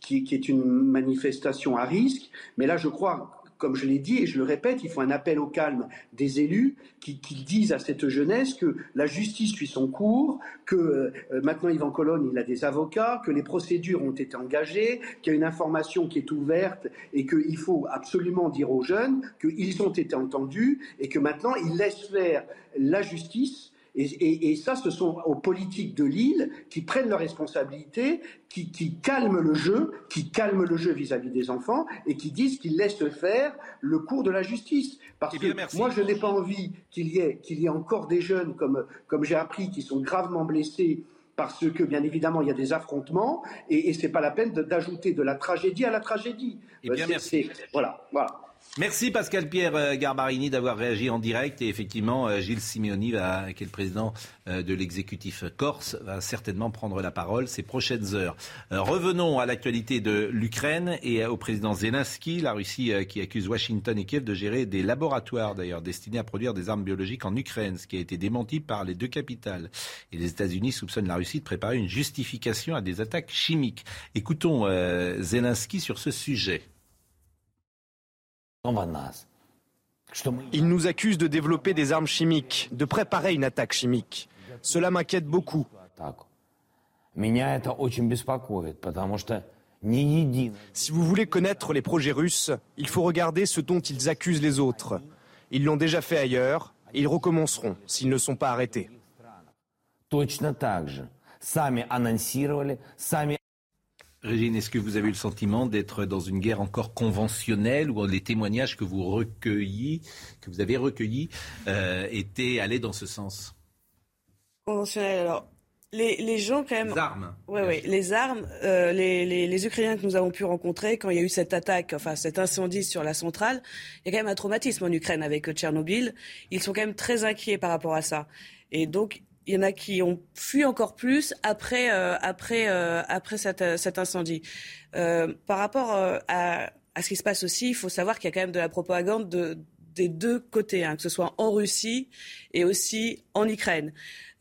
Speaker 15: qui, qui, est une manifestation à risque. Mais là, je crois comme je l'ai dit et je le répète, il faut un appel au calme des élus qui, disent à cette jeunesse que la justice suit son cours, que euh, maintenant Yvan Colonne il a des avocats, que les procédures ont été engagées, qu'il y a une information qui est ouverte et qu'il faut absolument dire aux jeunes qu'ils ont été entendus et que maintenant ils laissent faire la justice et, ça, ce sont aux politiques de l'île qui prennent leurs responsabilités, qui, calment le jeu, qui calment le jeu vis-à-vis des enfants et qui disent qu'ils laissent faire le cours de la justice. Parce eh que moi, je n'ai pas envie qu'il y ait, qu'il y ait encore des jeunes, comme, comme j'ai appris, qui sont gravement blessés parce que bien évidemment il y a des affrontements et, et c'est pas la peine d'ajouter de, la tragédie à la tragédie.
Speaker 1: Eh bien, merci.
Speaker 15: Voilà, voilà.
Speaker 1: Merci Pascal Pierre euh, Garbarini d'avoir réagi en direct et effectivement euh, Gilles Simeoni, qui est le président euh, de l'exécutif corse, va certainement prendre la parole ces prochaines heures. Revenons à l'actualité de l'Ukraine et au président Zelensky, la Russie qui accuse Washington et Kiev de gérer des laboratoires d'ailleurs destinés à produire des armes biologiques en Ukraine, ce qui a été démenti par les deux capitales. Et les États-Unis soupçonnent la Russie de préparer une justification à des attaques chimiques. Écoutons Zelensky sur ce sujet.
Speaker 16: Ils nous accusent de développer des armes chimiques, de préparer une attaque chimique. Cela m'inquiète beaucoup. Si vous voulez connaître les projets russes, il faut regarder ce dont ils accusent les autres. Ils l'ont déjà fait ailleurs, et ils recommenceront s'ils ne sont pas arrêtés.
Speaker 1: Régine, est-ce que vous avez eu le sentiment d'être dans une guerre encore conventionnelle où les témoignages que vous recueillis, que vous avez recueillis, euh, étaient allés dans ce sens?
Speaker 12: Conventionnel, alors. Les, gens quand même.
Speaker 1: Les armes.
Speaker 12: Oui, oui. Les armes. Euh, les, Ukrainiens que nous avons pu rencontrer quand il y a eu cette attaque, enfin cet incendie sur la centrale, il y a quand même un traumatisme en Ukraine avec Tchernobyl. Ils sont quand même très inquiets par rapport à ça. Et donc il y en a qui ont fui encore plus après, euh, euh, euh, cet incendie. par rapport à, ce qui se passe aussi, il faut savoir qu'il y a quand même de la propagande des deux côtés, hein, que ce soit en Russie et aussi en Ukraine.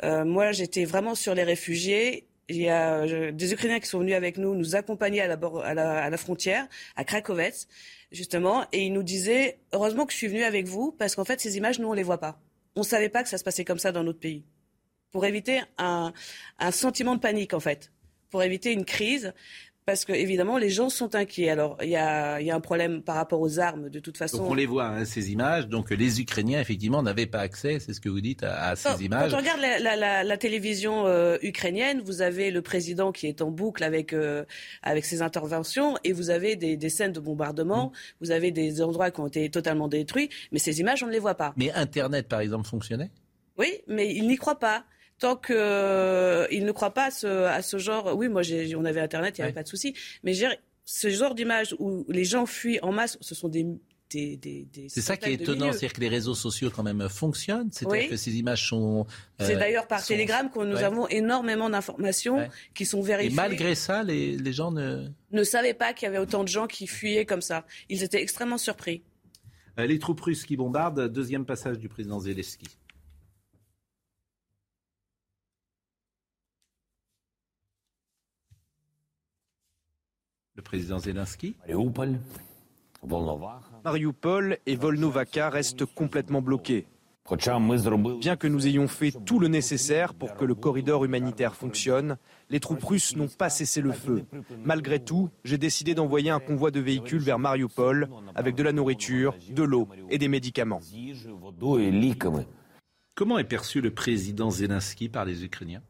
Speaker 12: moi, j'étais vraiment sur les réfugiés. Il y a des Ukrainiens qui sont venus avec nous, nous accompagner à la, frontière, à Krakowetz, justement, et ils nous disaient heureusement que je suis venu avec vous, parce qu'en fait, ces images, nous, on les voit pas. On ne savait pas que ça se passait comme ça dans notre pays pour éviter un, sentiment de panique, en fait, pour éviter une crise. parce que évidemment les gens sont inquiets. Alors il y a, y a, un problème par rapport aux armes de toute façon.
Speaker 1: Donc on les voit hein, ces images. Donc les Ukrainiens effectivement n'avaient pas accès, c'est ce que vous dites, à, ces images.
Speaker 12: Quand on regarde la, la, la, télévision euh, ukrainienne, vous avez le président qui est en boucle avec euh, avec ses interventions et vous avez des, des scènes de bombardement. Mmh. Vous avez des endroits qui ont été totalement détruits, mais ces images on ne les voit pas.
Speaker 1: Mais Internet par exemple fonctionnait?
Speaker 12: Oui, mais ils n'y croient pas tant qu'il euh, ne croit pas à ce, genre. Oui, moi, on avait Internet, il n'y avait pas de souci. Mais ce genre d'image où les gens fuient en masse, ce sont des
Speaker 1: c'est ça qui est étonnant, c'est-à-dire que les réseaux sociaux quand même fonctionnent, c'est-à-dire que ces images sont.
Speaker 12: Euh, c'est d'ailleurs par Telegram que nous avons énormément d'informations qui sont vérifiées.
Speaker 1: Et malgré ça, les, les gens ne.
Speaker 12: Ne savaient pas qu'il y avait autant de gens qui fuyaient comme ça. Ils étaient extrêmement surpris.
Speaker 1: Euh, les troupes russes qui bombardent, deuxième passage du président Zelensky. Président Zelensky.
Speaker 16: Mariupol et Volnovaka restent complètement bloqués. Bien que nous ayons fait tout le nécessaire pour que le corridor humanitaire fonctionne, les troupes russes n'ont pas cessé le feu. Malgré tout, j'ai décidé d'envoyer un convoi de véhicules vers Mariupol avec de la nourriture, de l'eau et des médicaments.
Speaker 1: Comment est perçu le président Zelensky par les Ukrainiens?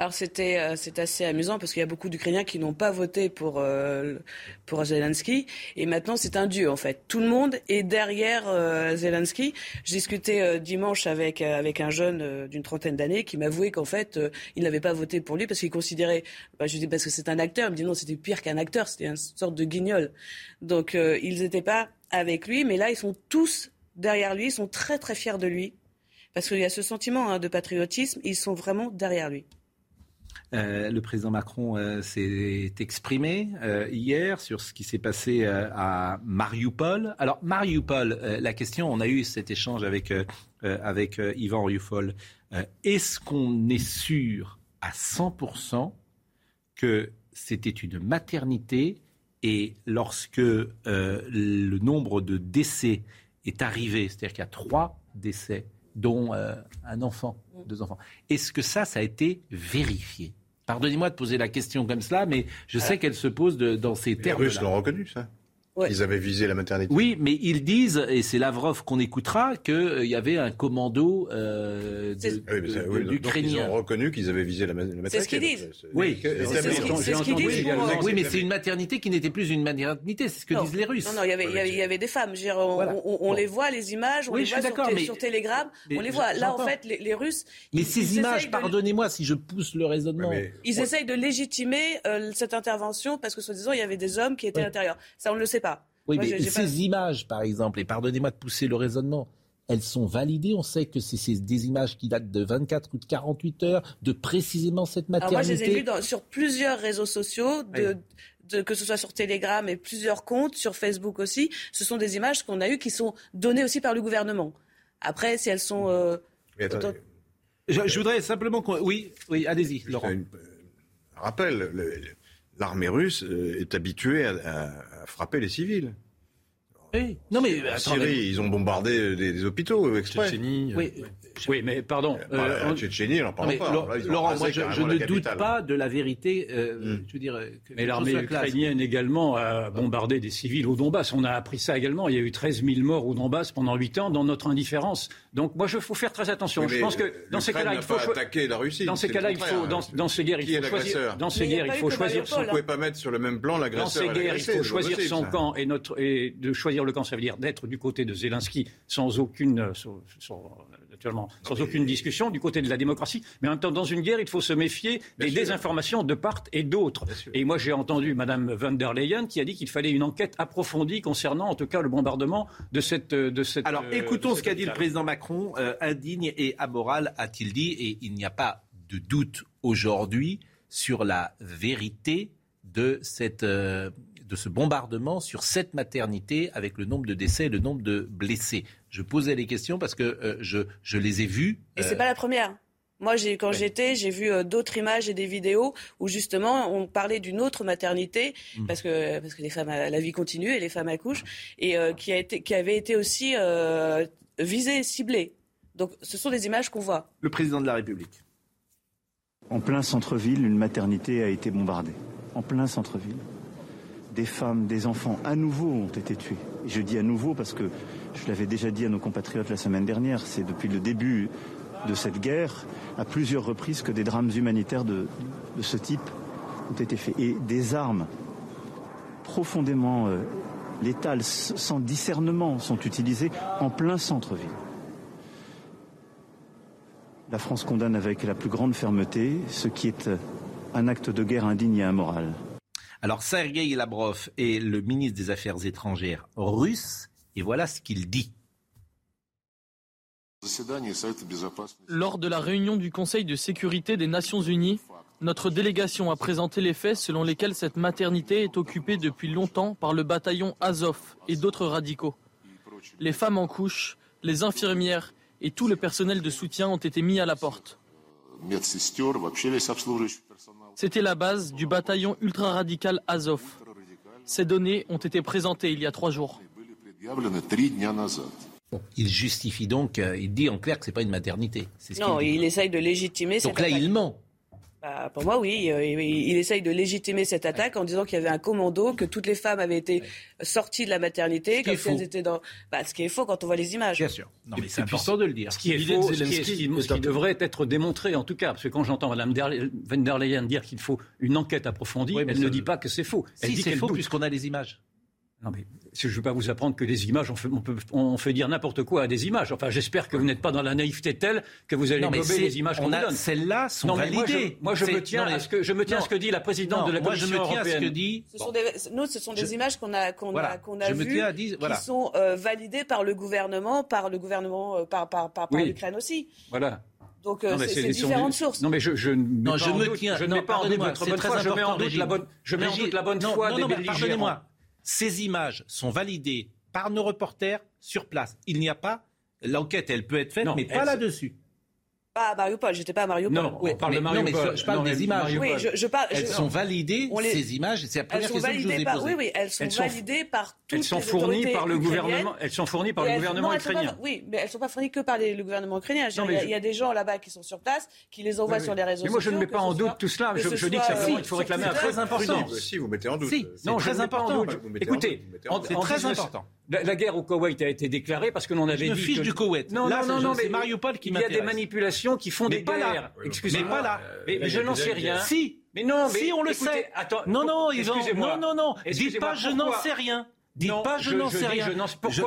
Speaker 12: Alors c'était euh, c'est assez amusant parce qu'il y a beaucoup d'Ukrainiens qui n'ont pas voté pour euh, pour Zelensky et maintenant c'est un dieu en fait. Tout le monde est derrière euh, Zelensky. J'ai discuté euh, dimanche avec avec un jeune d'une trentaine d'années qui m'avouait qu'en fait il n'avait pas voté pour lui parce qu'il considérait bah, je dis parce que c'est un acteur, il me dit non, c'était pire qu'un acteur, c'était une sorte de guignol. Donc ils n'étaient pas avec lui mais là ils sont tous derrière lui, ils sont très très fiers de lui parce qu'il y a ce sentiment hein, de patriotisme, ils sont vraiment derrière lui.
Speaker 1: Euh, le président Macron euh, s'est exprimé euh, hier sur ce qui s'est passé à Mariupol. Alors Mariupol, la question, on a eu cet échange avec, avec Yvan Rioufol. Est-ce qu'on est sûr à 100% que c'était une maternité et lorsque le nombre de décès est arrivé, c'est-à-dire qu'il y a trois décès, dont un enfant, deux enfants, est-ce que ça, ça a été vérifié? Pardonnez-moi de poser la question comme cela, mais je sais qu'elle se pose dans ces termes.
Speaker 2: Les Russes l'ont reconnu, ça. Ils avaient visé la maternité.
Speaker 1: Oui, mais ils disent, et c'est Lavrov qu'on écoutera, qu'il euh, y avait un commando euh,
Speaker 2: Ils ont reconnu qu'ils avaient visé la, maternité.
Speaker 12: C'est ce qu'ils disent.
Speaker 1: Oui, c'est ce qu'ils disent. Oui, mais c'est une maternité qui n'était plus une maternité, c'est ce que disent les Russes.
Speaker 12: Non, non, il y avait, il y avait, des femmes. on, les voit, les images, on les voit sur, sur, Telegram, on les voit. Là, en fait, les, Russes.
Speaker 1: Mais ces images, pardonnez-moi si je pousse le raisonnement.
Speaker 12: Ils essayent de légitimer euh, cette intervention parce que, soi-disant, il y avait des hommes qui étaient à l'intérieur. Ça, on ne le sait pas.
Speaker 1: Oui, mais ces images, par exemple, et pardonnez-moi de pousser le raisonnement, elles sont validées. On sait que c'est des images qui datent de 24 ou de 48 heures, de précisément cette maternité.
Speaker 12: moi, je les ai vues sur plusieurs réseaux sociaux, de, que ce soit sur Telegram et plusieurs comptes, sur Facebook aussi. Ce sont des images qu'on a eues qui sont données aussi par le gouvernement. Après, si elles sont... Euh,
Speaker 1: je, voudrais simplement... Oui, oui allez-y, Laurent. Un
Speaker 2: rappel, l'armée russe euh, est habituée à, frapper les civils.
Speaker 1: Oui. Non mais
Speaker 2: en Syrie, ils ont bombardé des, hôpitaux exprès.
Speaker 5: oui. oui. Mais pardon.
Speaker 2: Euh, euh en Tchétchénie, n'en parle pas.
Speaker 1: Laurent, moi, je, ne doute pas de la vérité. Euh, mm. je veux dire,
Speaker 5: mais l'armée ukrainienne également a bombardé des civils au Donbass. On a appris ça également. Il y a eu 13 000 morts au Donbass pendant 8 ans dans notre indifférence. Donc moi, je faut faire très attention. je pense que dans ces cas-là, il faut
Speaker 2: attaquer la Russie.
Speaker 5: Dans ces cas-là, il faut dans, dans ces guerres, il faut choisir. Dans ces guerres, il faut choisir
Speaker 2: son. Vous pouvez pas mettre sur le même plan l'agresseur.
Speaker 5: Dans ces guerres, il faut choisir son camp et notre et de choisir le camp, ça veut dire d'être du côté de Zelensky sans aucune, naturellement, sans aucune discussion, du côté de la démocratie. Mais en même temps, dans une guerre, il faut se méfier des désinformations de part et d'autre. Et moi, j'ai entendu Mme von der Leyen qui a dit qu'il fallait une enquête approfondie concernant, en tout cas, le bombardement de cette. De cette
Speaker 1: Alors, euh, écoutons ce qu'a dit le président Macron. Euh, indigne et amoral, a-t-il dit, et il n'y a pas de doute aujourd'hui sur la vérité de cette, euh, de ce bombardement sur cette maternité avec le nombre de décès et le nombre de blessés. Je posais les questions parce que euh, je, je, les ai vues.
Speaker 12: Et c'est euh, pas la première. Moi, quand j'étais, j'ai vu euh, d'autres images et des vidéos où justement on parlait d'une autre maternité mm. parce que parce que les femmes, la vie continue et les femmes accouchent et qui a été qui avait été aussi visée, ciblée. Donc, ce sont des images qu'on voit.
Speaker 1: Le président de la République.
Speaker 17: En plein centre-ville, une maternité a été bombardée. En plein centre-ville des femmes, des enfants, à nouveau, ont été tués. Et je dis à nouveau parce que je l'avais déjà dit à nos compatriotes la semaine dernière, c'est depuis le début de cette guerre, à plusieurs reprises, que des drames humanitaires de, ce type ont été faits. Et des armes profondément euh, létales, sans discernement, sont utilisées en plein centre-ville. La France condamne avec la plus grande fermeté ce qui est un acte de guerre indigne et immoral.
Speaker 1: Alors Sergei Lavrov est le ministre des Affaires étrangères russe et voilà ce qu'il dit.
Speaker 18: Lors de la réunion du Conseil de sécurité des Nations Unies, notre délégation a présenté les faits selon lesquels cette maternité est occupée depuis longtemps par le bataillon Azov et d'autres radicaux. Les femmes en couche, les infirmières et tout le personnel de soutien ont été mis à la porte. C'était la base du bataillon ultra-radical Azov. Ces données ont été présentées il y a trois jours.
Speaker 1: Il justifie donc, euh, il dit en clair que ce n'est pas une maternité.
Speaker 12: non, il, essaye de légitimer.
Speaker 1: Donc là, il ment.
Speaker 12: Bah, pour moi, oui. Euh, il, essaye de légitimer cette attaque en disant qu'il y avait un commando, que toutes les femmes avaient été sorties de la maternité, comme si elles étaient dans. Bah, ce qui est faux quand on voit les images.
Speaker 1: Bien sûr. Non, mais c'est important de le dire.
Speaker 5: Ce qui est faux, ce qui, devrait être démontré en tout cas, parce que quand j'entends Mme van der Leyen dire qu'il faut une enquête approfondie, elle ne dit pas que c'est faux. Elle
Speaker 1: si,
Speaker 5: dit
Speaker 1: c'est faux puisqu'on a les images.
Speaker 5: Non, mais je ne vais pas vous apprendre que les images, on, fait dire n'importe quoi à des images. Enfin, j'espère que vous n'êtes pas dans la naïveté telle que vous allez gober les images qu'on vous donne.
Speaker 1: Celles-là sont validées.
Speaker 5: Moi, je, me tiens, à ce que, je me tiens à ce que dit la présidente de la Commission
Speaker 1: je me
Speaker 5: tiens
Speaker 1: européenne. À ce que dit...
Speaker 12: Ce sont des, nous, ce sont des images qu'on a, qu'on a, qu'on a vues, qui sont euh, validées par le gouvernement, par le gouvernement, euh, par, par, par, l'Ukraine aussi.
Speaker 5: Voilà.
Speaker 12: Donc euh, c'est différentes sources.
Speaker 5: Non mais je, je,
Speaker 1: non, je me tiens.
Speaker 5: Je ne mets pas en doute votre bonne foi. Je mets en doute la bonne. Je mets en doute la bonne foi des belligérants.
Speaker 1: Ces images sont validées par nos reporters sur place. Il n'y a pas. L'enquête, elle peut être faite, mais pas là-dessus.
Speaker 12: Pas à Mariupol, j'étais pas à Mariupol.
Speaker 1: Non, on parle de Mariupol. Non, mais je, parle des images.
Speaker 12: Oui, je, je parle,
Speaker 1: elles sont validées, ces images, c'est la première question que je vous ai
Speaker 12: par, posée. Oui, oui, elles sont elles validées sont, par toutes
Speaker 5: elles sont fournies par le gouvernement. Elles sont fournies par le gouvernement ukrainien.
Speaker 12: oui, mais elles ne sont pas fournies que par les, le gouvernement ukrainien. il, y a, des gens là-bas qui sont sur place, qui les envoient sur les réseaux sociaux.
Speaker 5: Mais moi, je ne mets pas en doute tout cela. Je, dis que simplement, il faut réclamer un
Speaker 1: très important.
Speaker 2: Si, vous mettez en doute.
Speaker 5: Non, très important. Écoutez,
Speaker 1: c'est très important.
Speaker 5: La, guerre au Koweït a été déclarée parce que l'on avait dit. Je me
Speaker 1: fiche du Koweït.
Speaker 5: Non, non, non, mais Mariupol qui Il y a des manipulations qui font des guerres.
Speaker 1: Excusez-moi. pas là.
Speaker 5: Mais je n'en sais rien.
Speaker 1: Si.
Speaker 5: Mais non,
Speaker 1: mais si on le sait.
Speaker 5: Attends.
Speaker 1: Non, non, ils ont. Non, non, non. Dites pas je n'en sais rien. Dites pas je n'en sais rien.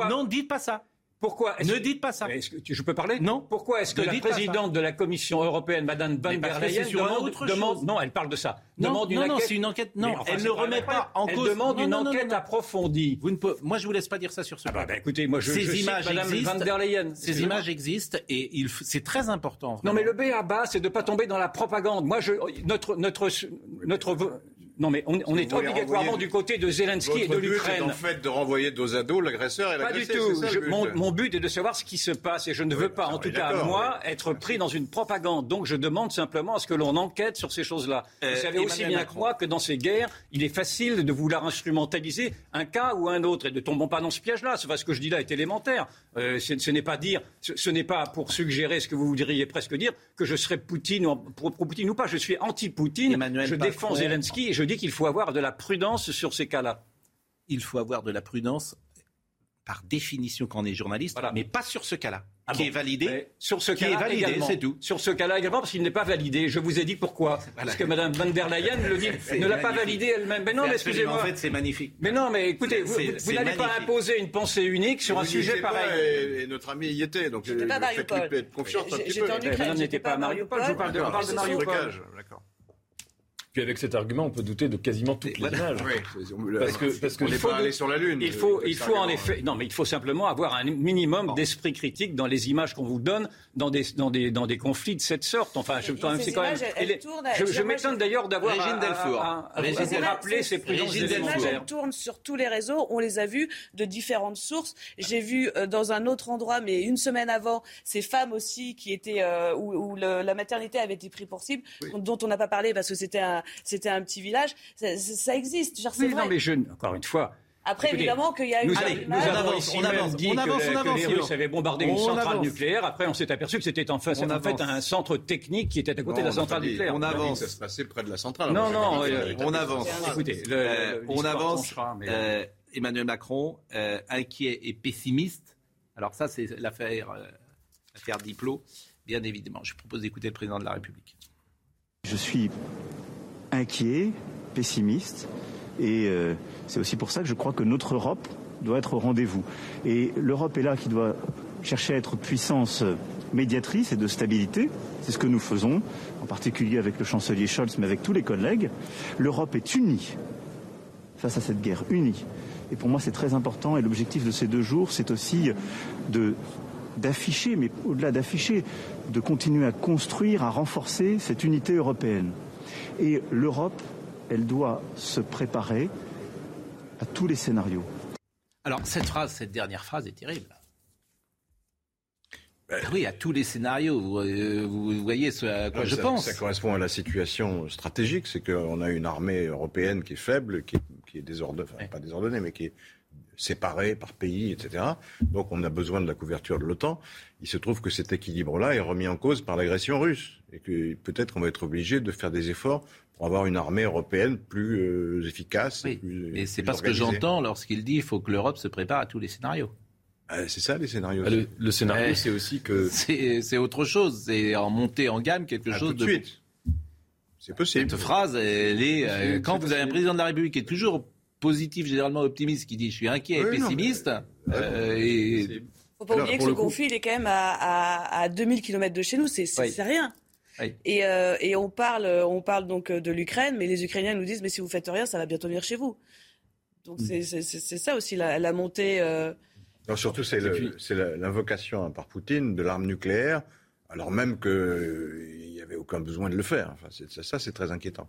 Speaker 1: Non, dites pas ça.
Speaker 5: Pourquoi
Speaker 1: Ne dites pas ça.
Speaker 5: Que je peux parler?
Speaker 1: Non.
Speaker 5: Pourquoi est-ce que la présidente de la Commission européenne, Madame Van der Leyen, demande, non, elle parle de ça.
Speaker 1: Non,
Speaker 5: demande
Speaker 1: une non, non c'est une enquête. Non, elle ne remet pas en cause.
Speaker 5: Elle demande une enquête approfondie.
Speaker 1: Vous ne pouvez, moi, je vous laisse pas dire ça sur ce.
Speaker 5: Ah bah, bah, écoutez, moi, je,
Speaker 1: ces
Speaker 5: je
Speaker 1: images
Speaker 5: Madame
Speaker 1: existent.
Speaker 5: Van der Leyen.
Speaker 1: Ces images existent et il, c'est très important.
Speaker 5: Vraiment. Non, mais le B à bas, c'est de pas tomber dans la propagande. Moi, je, notre, notre, notre non, mais on, on est obligatoirement du côté de Zelensky et de l'Ukraine.
Speaker 2: en fait de renvoyer dos à dos l'agresseur et l'agressé.
Speaker 5: Pas du tout. Je, mon, mon, but est de savoir ce qui se passe et je ne veux pas, en tout cas moi, être pris dans une propagande. Donc je demande simplement à ce que l'on enquête sur ces choses-là. Euh, Vous savez aussi bien que moi que dans ces guerres, il est facile de vouloir instrumentaliser un cas ou un autre et ne tombons pas dans ce piège-là. Ce que je dis là est élémentaire. Euh, ce, ce n'est pas dire, ce, ce n'est pas pour suggérer ce que vous voudriez presque dire que je serais Poutine ou pro, Poutine ou pas. Je suis anti-Poutine. Je défends Zelensky et je dis qu'il faut avoir de la prudence sur ces cas-là.
Speaker 1: Il faut avoir de la prudence par définition quand on est journaliste, mais pas sur ce cas-là.
Speaker 5: Ah
Speaker 1: qui est validé.
Speaker 5: Sur ce cas-là également.
Speaker 1: C'est tout.
Speaker 5: Sur ce cas-là également, parce qu'il n'est pas validé. Je vous ai dit pourquoi. Parce que Mme van der Leyen le dit, ne l'a pas validé elle-même. Mais non, mais excusez-moi.
Speaker 1: En fait, c'est magnifique.
Speaker 5: Mais non, mais écoutez, vous, vous n'allez pas imposer une pensée unique sur un sujet pareil.
Speaker 2: et, notre ami y était, donc
Speaker 12: je pas
Speaker 2: faites confiance un petit peu.
Speaker 5: Madame n'était pas à Mariupol. Je parle de Mariupol.
Speaker 3: Puis avec cet argument, on peut douter de quasiment toutes les images.
Speaker 2: Parce que, parce que il faut aller sur la lune.
Speaker 5: Il faut, il faut en effet, non, mais il faut simplement avoir un minimum d'esprit critique dans les images qu'on vous donne dans des, dans des, dans des conflits de cette sorte. Enfin, je, c'est quand même. je, je m'étonne d'ailleurs d'avoir
Speaker 1: Régine Delfour.
Speaker 5: rappelé ces présences
Speaker 12: Les images, elles tournent sur tous les réseaux. On les a vues de différentes sources. J'ai vu dans un autre endroit, mais une semaine avant, ces femmes aussi qui étaient où, la maternité avait été prise pour cible, dont on n'a pas parlé parce que c'était un c'était un petit village. Ça, existe.
Speaker 5: oui, non, mais je, encore une fois,
Speaker 12: Après, évidemment, qu'il y a
Speaker 5: eu. Allez,
Speaker 12: nous
Speaker 5: avons ici on avance, dit on avance, que, on avance, que les Russes avaient bombardé une centrale nucléaire. Après, on s'est aperçu que c'était en fait, en fait un centre technique qui était à côté de la centrale nucléaire.
Speaker 2: On avance. Ça se passait près de la centrale.
Speaker 5: Non, non,
Speaker 2: on avance.
Speaker 1: Écoutez, on avance. Emmanuel Macron, inquiet et pessimiste. Alors ça, c'est l'affaire, l'affaire Diplo, bien évidemment. Je propose d'écouter le président de la République.
Speaker 17: Je suis inquiet, pessimiste, et euh, c'est aussi pour ça que je crois que notre Europe doit être au rendez-vous. Et l'Europe est là qui doit chercher à être puissance médiatrice et de stabilité. C'est ce que nous faisons, en particulier avec le chancelier Scholz, mais avec tous les collègues. L'Europe est unie face à cette guerre, unie. Et pour moi, c'est très important. Et l'objectif de ces deux jours, c'est aussi d'afficher, mais au-delà d'afficher, de continuer à construire, à renforcer cette unité européenne. Et l'Europe elle doit se préparer à tous les scénarios.
Speaker 1: Alors cette phrase, cette dernière phrase est terrible. Ben, oui, à tous les scénarios. Vous, euh, voyez ce à quoi je pense.
Speaker 2: Ça correspond à la situation stratégique, c'est qu'on a une armée européenne qui est faible, qui est, désordonnée, enfin, pas désordonnée, mais qui est séparés par pays, etc. Donc on a besoin de la couverture de l'OTAN. Il se trouve que cet équilibre-là est remis en cause par l'agression russe et que peut-être qu'on va être obligé de faire des efforts pour avoir une armée européenne plus euh, efficace.
Speaker 1: Oui, mais c'est parce que j'entends lorsqu'il dit qu'il faut que l'Europe se prépare à tous les scénarios.
Speaker 2: Ah, c'est ça les scénarios.
Speaker 3: Ah, le, scénario, c'est aussi que
Speaker 1: c'est autre chose. C'est en montée en gamme quelque ah, chose
Speaker 2: tout de suite. C'est possible.
Speaker 1: Cette phrase, elle est, euh, quand vous avez un président de la République qui est toujours positif, généralement optimiste, qui dit je suis inquiet et pessimiste. Euh,
Speaker 12: et... Faut pas oublier que ce conflit, il est quand même à, à, 2000 km de chez nous, c'est rien. Et, euh, et, on parle, on parle donc de l'Ukraine, mais les Ukrainiens nous disent mais si vous faites rien, ça va bientôt venir chez vous. Donc mm. c'est ça aussi la, la montée. Euh...
Speaker 2: Non, surtout c'est l'invocation par Poutine de l'arme nucléaire, alors même qu'il n'y avait aucun besoin de le faire. Enfin, ça, c'est très inquiétant.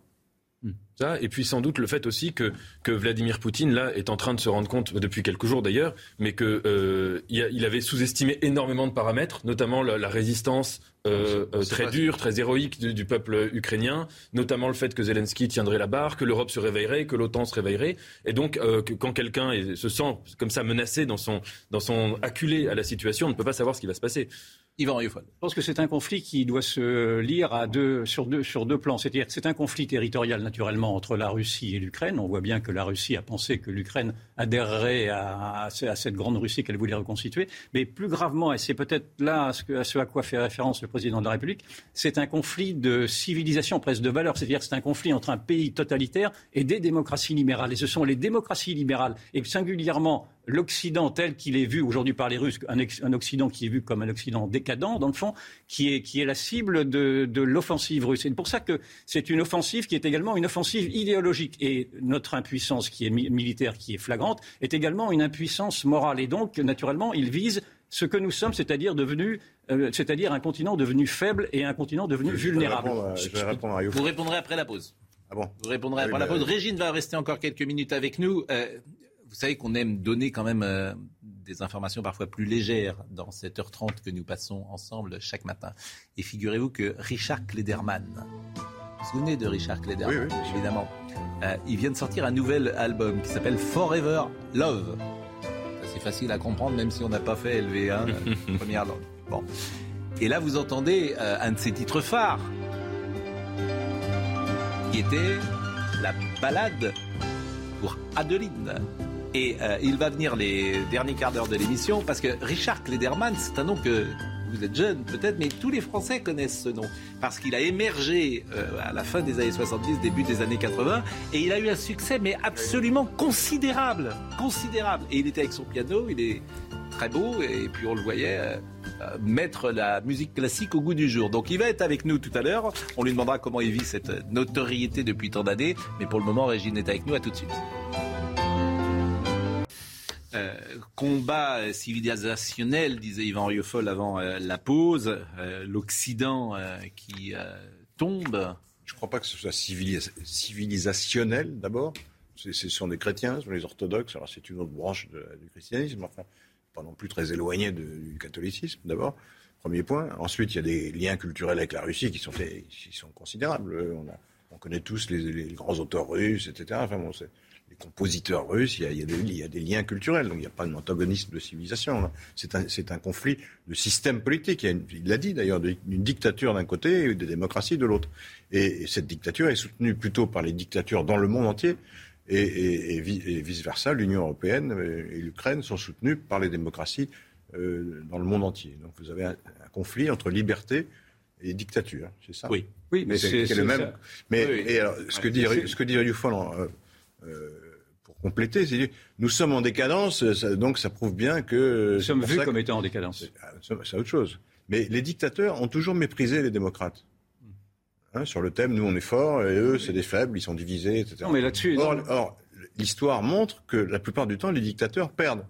Speaker 3: Ça, et puis sans doute le fait aussi que, que Vladimir Poutine, là, est en train de se rendre compte, depuis quelques jours d'ailleurs, mais qu'il euh, il avait sous-estimé énormément de paramètres, notamment la, résistance euh, euh, très dure, très héroïque du, peuple ukrainien, notamment le fait que Zelensky tiendrait la barre, que l'Europe se réveillerait, que l'OTAN se réveillerait. Et donc, que, quand quelqu'un se sent comme ça menacé dans son, dans son acculé à la situation, on ne peut pas savoir ce qui va se passer.
Speaker 5: Yvan Je pense que c'est un conflit qui doit se lire à deux, sur, deux, sur deux plans. C'est-à-dire c'est un conflit territorial naturellement entre la Russie et l'Ukraine. On voit bien que la Russie a pensé que l'Ukraine adhérerait à, cette grande Russie qu'elle voulait reconstituer. Mais plus gravement, et c'est peut-être là à ce, à ce, à quoi fait référence le président de la République, c'est un conflit de civilisation, presque de valeurs. C'est-à-dire c'est un conflit entre un pays totalitaire et des démocraties libérales. Et ce sont les démocraties libérales, et singulièrement l'Occident tel qu'il est vu aujourd'hui par les Russes, un, Occident qui est vu comme un Occident décadent, dans le fond, qui est, qui est la cible de, de l'offensive russe. C'est pour ça que c'est une offensive qui est également une offensive idéologique. Et notre impuissance qui est militaire, qui est flagrante, est également une impuissance morale. Et donc, naturellement, il vise ce que nous sommes, c'est-à-dire devenu, euh, c'est-à-dire un continent devenu faible et un continent devenu vulnérable.
Speaker 2: je vais répondre à
Speaker 1: Vous répondrez après la pause. Ah bon Vous répondrez après la pause. Régine va rester encore quelques minutes avec nous. Vous savez qu'on aime donner quand même euh, des informations parfois plus légères dans cette heure 30 que nous passons ensemble chaque matin. Et figurez-vous que Richard Klederman, vous vous souvenez de Richard Klederman, évidemment, euh, il vient de sortir un nouvel album qui s'appelle Forever Love. C'est facile à comprendre même si on n'a pas fait LV1, euh, première langue. Bon. Et là, vous entendez un de ses titres phares, qui était la balade pour Adeline. Et euh, il va venir les derniers quarts d'heure de l'émission parce que Richard Klederman, c'est un nom que vous êtes jeune peut-être, mais tous les Français connaissent ce nom parce qu'il a émergé euh, à la fin des années 70, début des années 80, et il a eu un succès mais absolument considérable, considérable. Et il était avec son piano, il est très beau, et puis on le voyait. Euh, mettre la musique classique au goût du jour. Donc il va être avec nous tout à l'heure. On lui demandera comment il vit cette notoriété depuis tant d'années. Mais pour le moment, Régine est avec nous. À tout de suite. Euh, combat civilisationnel, disait Yvan Rieufol avant euh, la pause, euh, l'Occident qui tombe.
Speaker 2: Je ne crois pas que ce soit civilisationnel d'abord. Ce sont des chrétiens, ce sont les orthodoxes, alors c'est une autre branche du christianisme, enfin, pas non plus très éloigné du catholicisme d'abord. Premier point. Ensuite, il y a des liens culturels avec la Russie qui sont, considérables. On, connaît tous les, grands auteurs russes, etc. Enfin, bon, les compositeurs russes, il y, a, des, liens culturels, donc il n'y a pas d'antagonisme de civilisation. C'est un, conflit de système politique. Il l'a dit d'ailleurs, d'une dictature d'un côté et de démocratie de l'autre. Et, cette dictature est soutenue plutôt par les dictatures dans le monde entier. Et, vice-versa, l'Union européenne et l'Ukraine sont soutenues par les démocraties euh, dans le monde entier. Donc vous avez un, conflit entre liberté et dictature, c'est ça?
Speaker 5: Oui, oui mais c'est
Speaker 2: le même. Mais ce, que dit, ce que dit compléter, c'est nous sommes en décadence, donc ça prouve bien que.
Speaker 5: Nous sommes vus comme étant en décadence.
Speaker 2: Ah, c'est autre chose. Mais les dictateurs ont toujours méprisé les démocrates. Hein, sur le thème, nous on est forts et eux c'est des faibles, ils sont divisés, etc.
Speaker 5: Non, mais là-dessus.
Speaker 2: Or, l'histoire montre que la plupart du temps, les dictateurs perdent.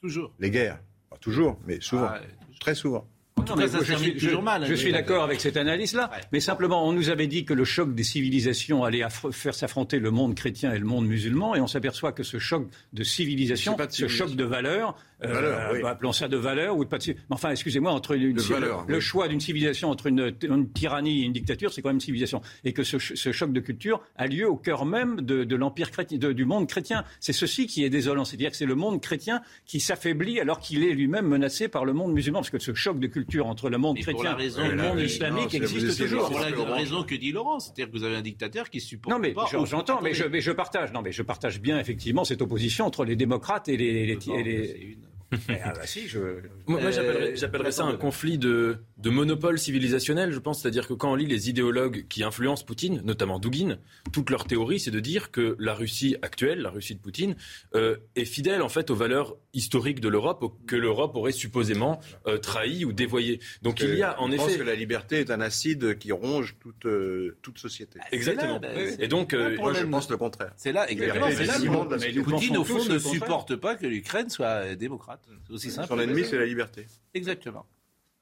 Speaker 5: Toujours.
Speaker 2: Les guerres. Pas toujours, mais souvent. Ah, très souvent
Speaker 5: je, suis, d'accord avec cette analyse-là, mais simplement, on nous avait dit que le choc des civilisations allait faire s'affronter le monde chrétien et le monde musulman, et on s'aperçoit que ce choc de civilisation, ce choc de valeurs, euh, bah, appelons ça de valeur ou de pas de... Enfin, excusez-moi, entre le choix d'une civilisation entre une, tyrannie et une dictature, c'est quand même une civilisation. Et que ce, choc de culture a lieu au cœur même de, l'empire chrétien, du monde chrétien. C'est ceci qui est désolant, c'est-à-dire que c'est le monde chrétien qui s'affaiblit alors qu'il est lui-même menacé par le monde musulman, parce que ce choc de culture entre le monde chrétien et le monde islamique existe toujours.
Speaker 1: Pour la raison que dit Laurent, c'est-à-dire que vous avez un dictateur qui supporte.
Speaker 5: Non, mais j'entends, mais je, partage. Non, mais je partage bien effectivement cette opposition entre les démocrates et les.
Speaker 3: Ah bah si, je... Moi, j'appellerais ça un conflit de, de, monopole civilisationnel, je pense. C'est-à-dire que quand on lit les idéologues qui influencent Poutine, notamment Dugin, toute leur théorie, c'est de dire que la Russie actuelle, la Russie de Poutine, euh, est fidèle en fait aux valeurs historiques de l'Europe, que l'Europe aurait supposément euh, trahi ou dévoyé. Donc il y a en
Speaker 2: je
Speaker 3: effet...
Speaker 2: pense que la liberté est un acide qui ronge toute, euh, toute société.
Speaker 3: Exactement.
Speaker 2: Bah, Et donc, moi je pense le contraire.
Speaker 1: C'est là, exactement. Là, Poutine, au fond, ne supporte pas que l'Ukraine soit démocrate. C'est aussi simple.
Speaker 2: Son ennemi, c'est la liberté.
Speaker 1: Exactement.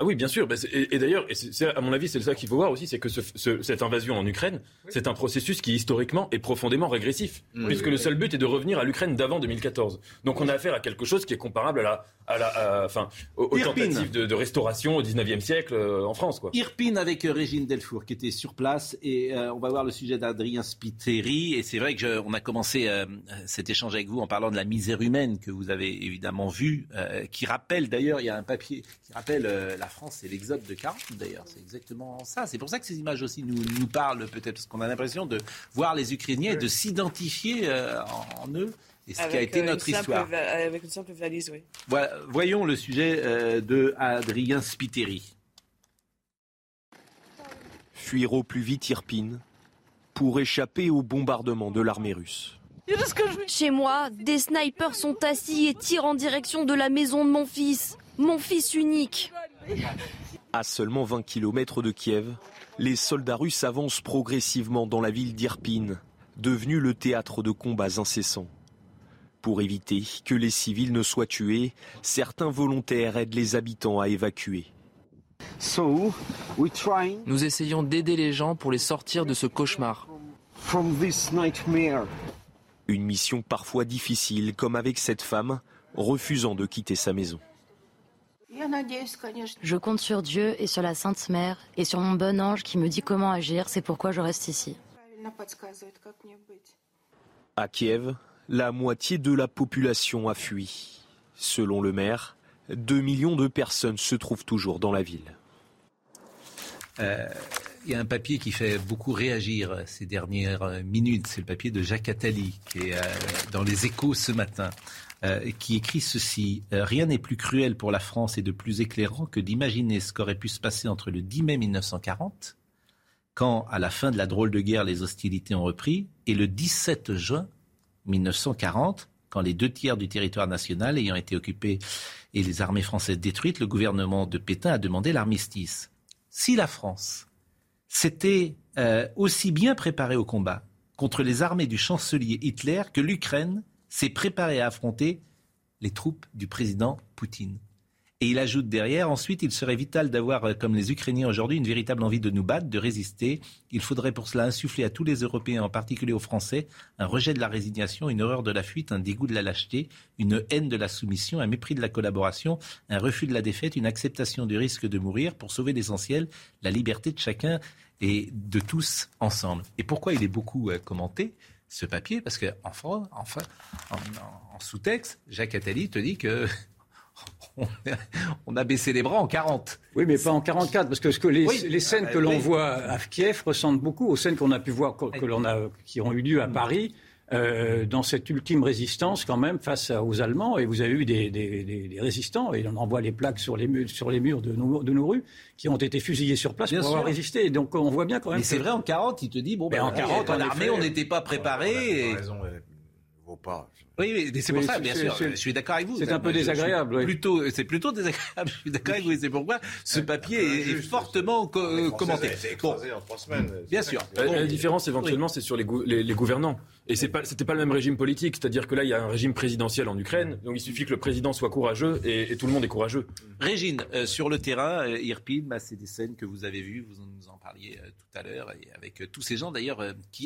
Speaker 3: Ah oui, bien sûr. Bah, et, d'ailleurs, à mon avis, c'est ça qu'il faut voir aussi, c'est que cette invasion en Ukraine, c'est un processus qui historiquement est profondément régressif, puisque le seul but est de revenir à l'Ukraine d'avant 2014. Donc on a affaire à quelque chose qui est comparable à la, à la, enfin, aux, tentatives de, restauration au 19e siècle euh, en France. Quoi.
Speaker 1: Irpine avec euh, Régine Delfour qui était sur place, et euh, on va voir le sujet d'Adrien Spiteri. Et c'est vrai que on a commencé cet échange avec vous en parlant de la misère humaine que vous avez évidemment vue, qui rappelle d'ailleurs, il y a un papier qui rappelle la France, c'est l'exode de 40 d'ailleurs. C'est exactement ça. C'est pour ça que ces images aussi nous, nous parlent peut-être, parce qu'on a l'impression de voir les Ukrainiens et de s'identifier euh, en, eux. Et ce qui a été euh, notre histoire.
Speaker 12: Avec une simple valise, oui.
Speaker 1: Voilà, voyons le sujet euh, de Adrien Spiteri.
Speaker 16: Fuir au plus vite Irpine pour échapper au bombardement de l'armée russe.
Speaker 19: Chez moi, des snipers sont assis et tirent en direction de la maison de mon fils, mon fils unique.
Speaker 16: À seulement 20 km de Kiev, les soldats russes avancent progressivement dans la ville d'Irpine, devenue le théâtre de combats incessants. Pour éviter que les civils ne soient tués, certains volontaires aident les habitants à évacuer.
Speaker 20: Nous essayons d'aider les gens pour les sortir de ce cauchemar.
Speaker 16: Une mission parfois difficile, comme avec cette femme refusant de quitter sa maison.
Speaker 21: Je compte sur Dieu et sur la Sainte Mère et sur mon bon ange qui me dit comment agir, c'est pourquoi je reste ici.
Speaker 16: À Kiev, la moitié de la population a fui. Selon le maire, 2 millions de personnes se trouvent toujours dans la ville.
Speaker 1: Euh, il y a un papier qui fait beaucoup réagir ces dernières minutes. C'est le papier de Jacques Attali, qui est euh, dans les échos ce matin. Euh, qui écrit ceci. Euh, rien n'est plus cruel pour la France et de plus éclairant que d'imaginer ce qu'aurait pu se passer entre le 10 mai 1940, quand, à la fin de la drôle de guerre, les hostilités ont repris, et le 17 juin 1940, quand les deux tiers du territoire national ayant été occupés et les armées françaises détruites, le gouvernement de Pétain a demandé l'armistice. Si la France s'était euh, aussi bien préparée au combat contre les armées du chancelier Hitler que l'Ukraine s'est préparé à affronter les troupes du président Poutine. Et il ajoute derrière, ensuite, il serait vital d'avoir, euh, comme les Ukrainiens aujourd'hui, une véritable envie de nous battre, de résister. Il faudrait pour cela insuffler à tous les Européens, en particulier aux Français, un rejet de la résignation, une horreur de la fuite, un dégoût de la lâcheté, une haine de la soumission, un mépris de la collaboration, un refus de la défaite, une acceptation du risque de mourir pour sauver l'essentiel, la liberté de chacun et de tous ensemble. Et pourquoi il est beaucoup euh, commenté ce papier Parce qu'en enfin, enfin, en, sous-texte, Jacques Attali te dit que on a baissé les bras en 40.
Speaker 5: Oui, mais pas en 44, parce que, ce que les, les, scènes que l'on voit à Kiev ressemblent beaucoup aux scènes qu'on a pu voir, que, l'on a, qui ont eu lieu à Paris. Euh, dans cette ultime résistance quand même face aux Allemands. Et vous avez eu des, des, des, résistants, et on en voit les plaques sur les, murs, sur les murs de nos, de nos rues, qui ont été fusillés sur place pour avoir résisté. Donc on voit bien quand même.
Speaker 1: Mais c'est vrai, en 40, il te dit, bon, ben, en 40, en l'armée, on n'était pas préparé. raison,
Speaker 2: vaut pas.
Speaker 1: Oui, c'est pour ça, bien sûr, je suis d'accord avec vous.
Speaker 5: C'est un peu désagréable.
Speaker 1: Plutôt, c'est plutôt désagréable. Je suis d'accord avec vous. C'est pourquoi ce papier est, fortement commenté.
Speaker 2: écrasé en trois semaines.
Speaker 1: Bien sûr.
Speaker 3: La, différence éventuellement, c'est sur les, les, gouvernants. Et c'est pas, c'était pas le même régime politique. C'est-à-dire que là, il y a un régime présidentiel en Ukraine. Donc il suffit que le président soit courageux et, tout le monde est courageux.
Speaker 1: Régine, euh, sur le terrain, euh, Irpine, bah, c'est des scènes que vous avez vues. Vous nous en parliez euh, tout à l'heure et avec tous ces gens d'ailleurs.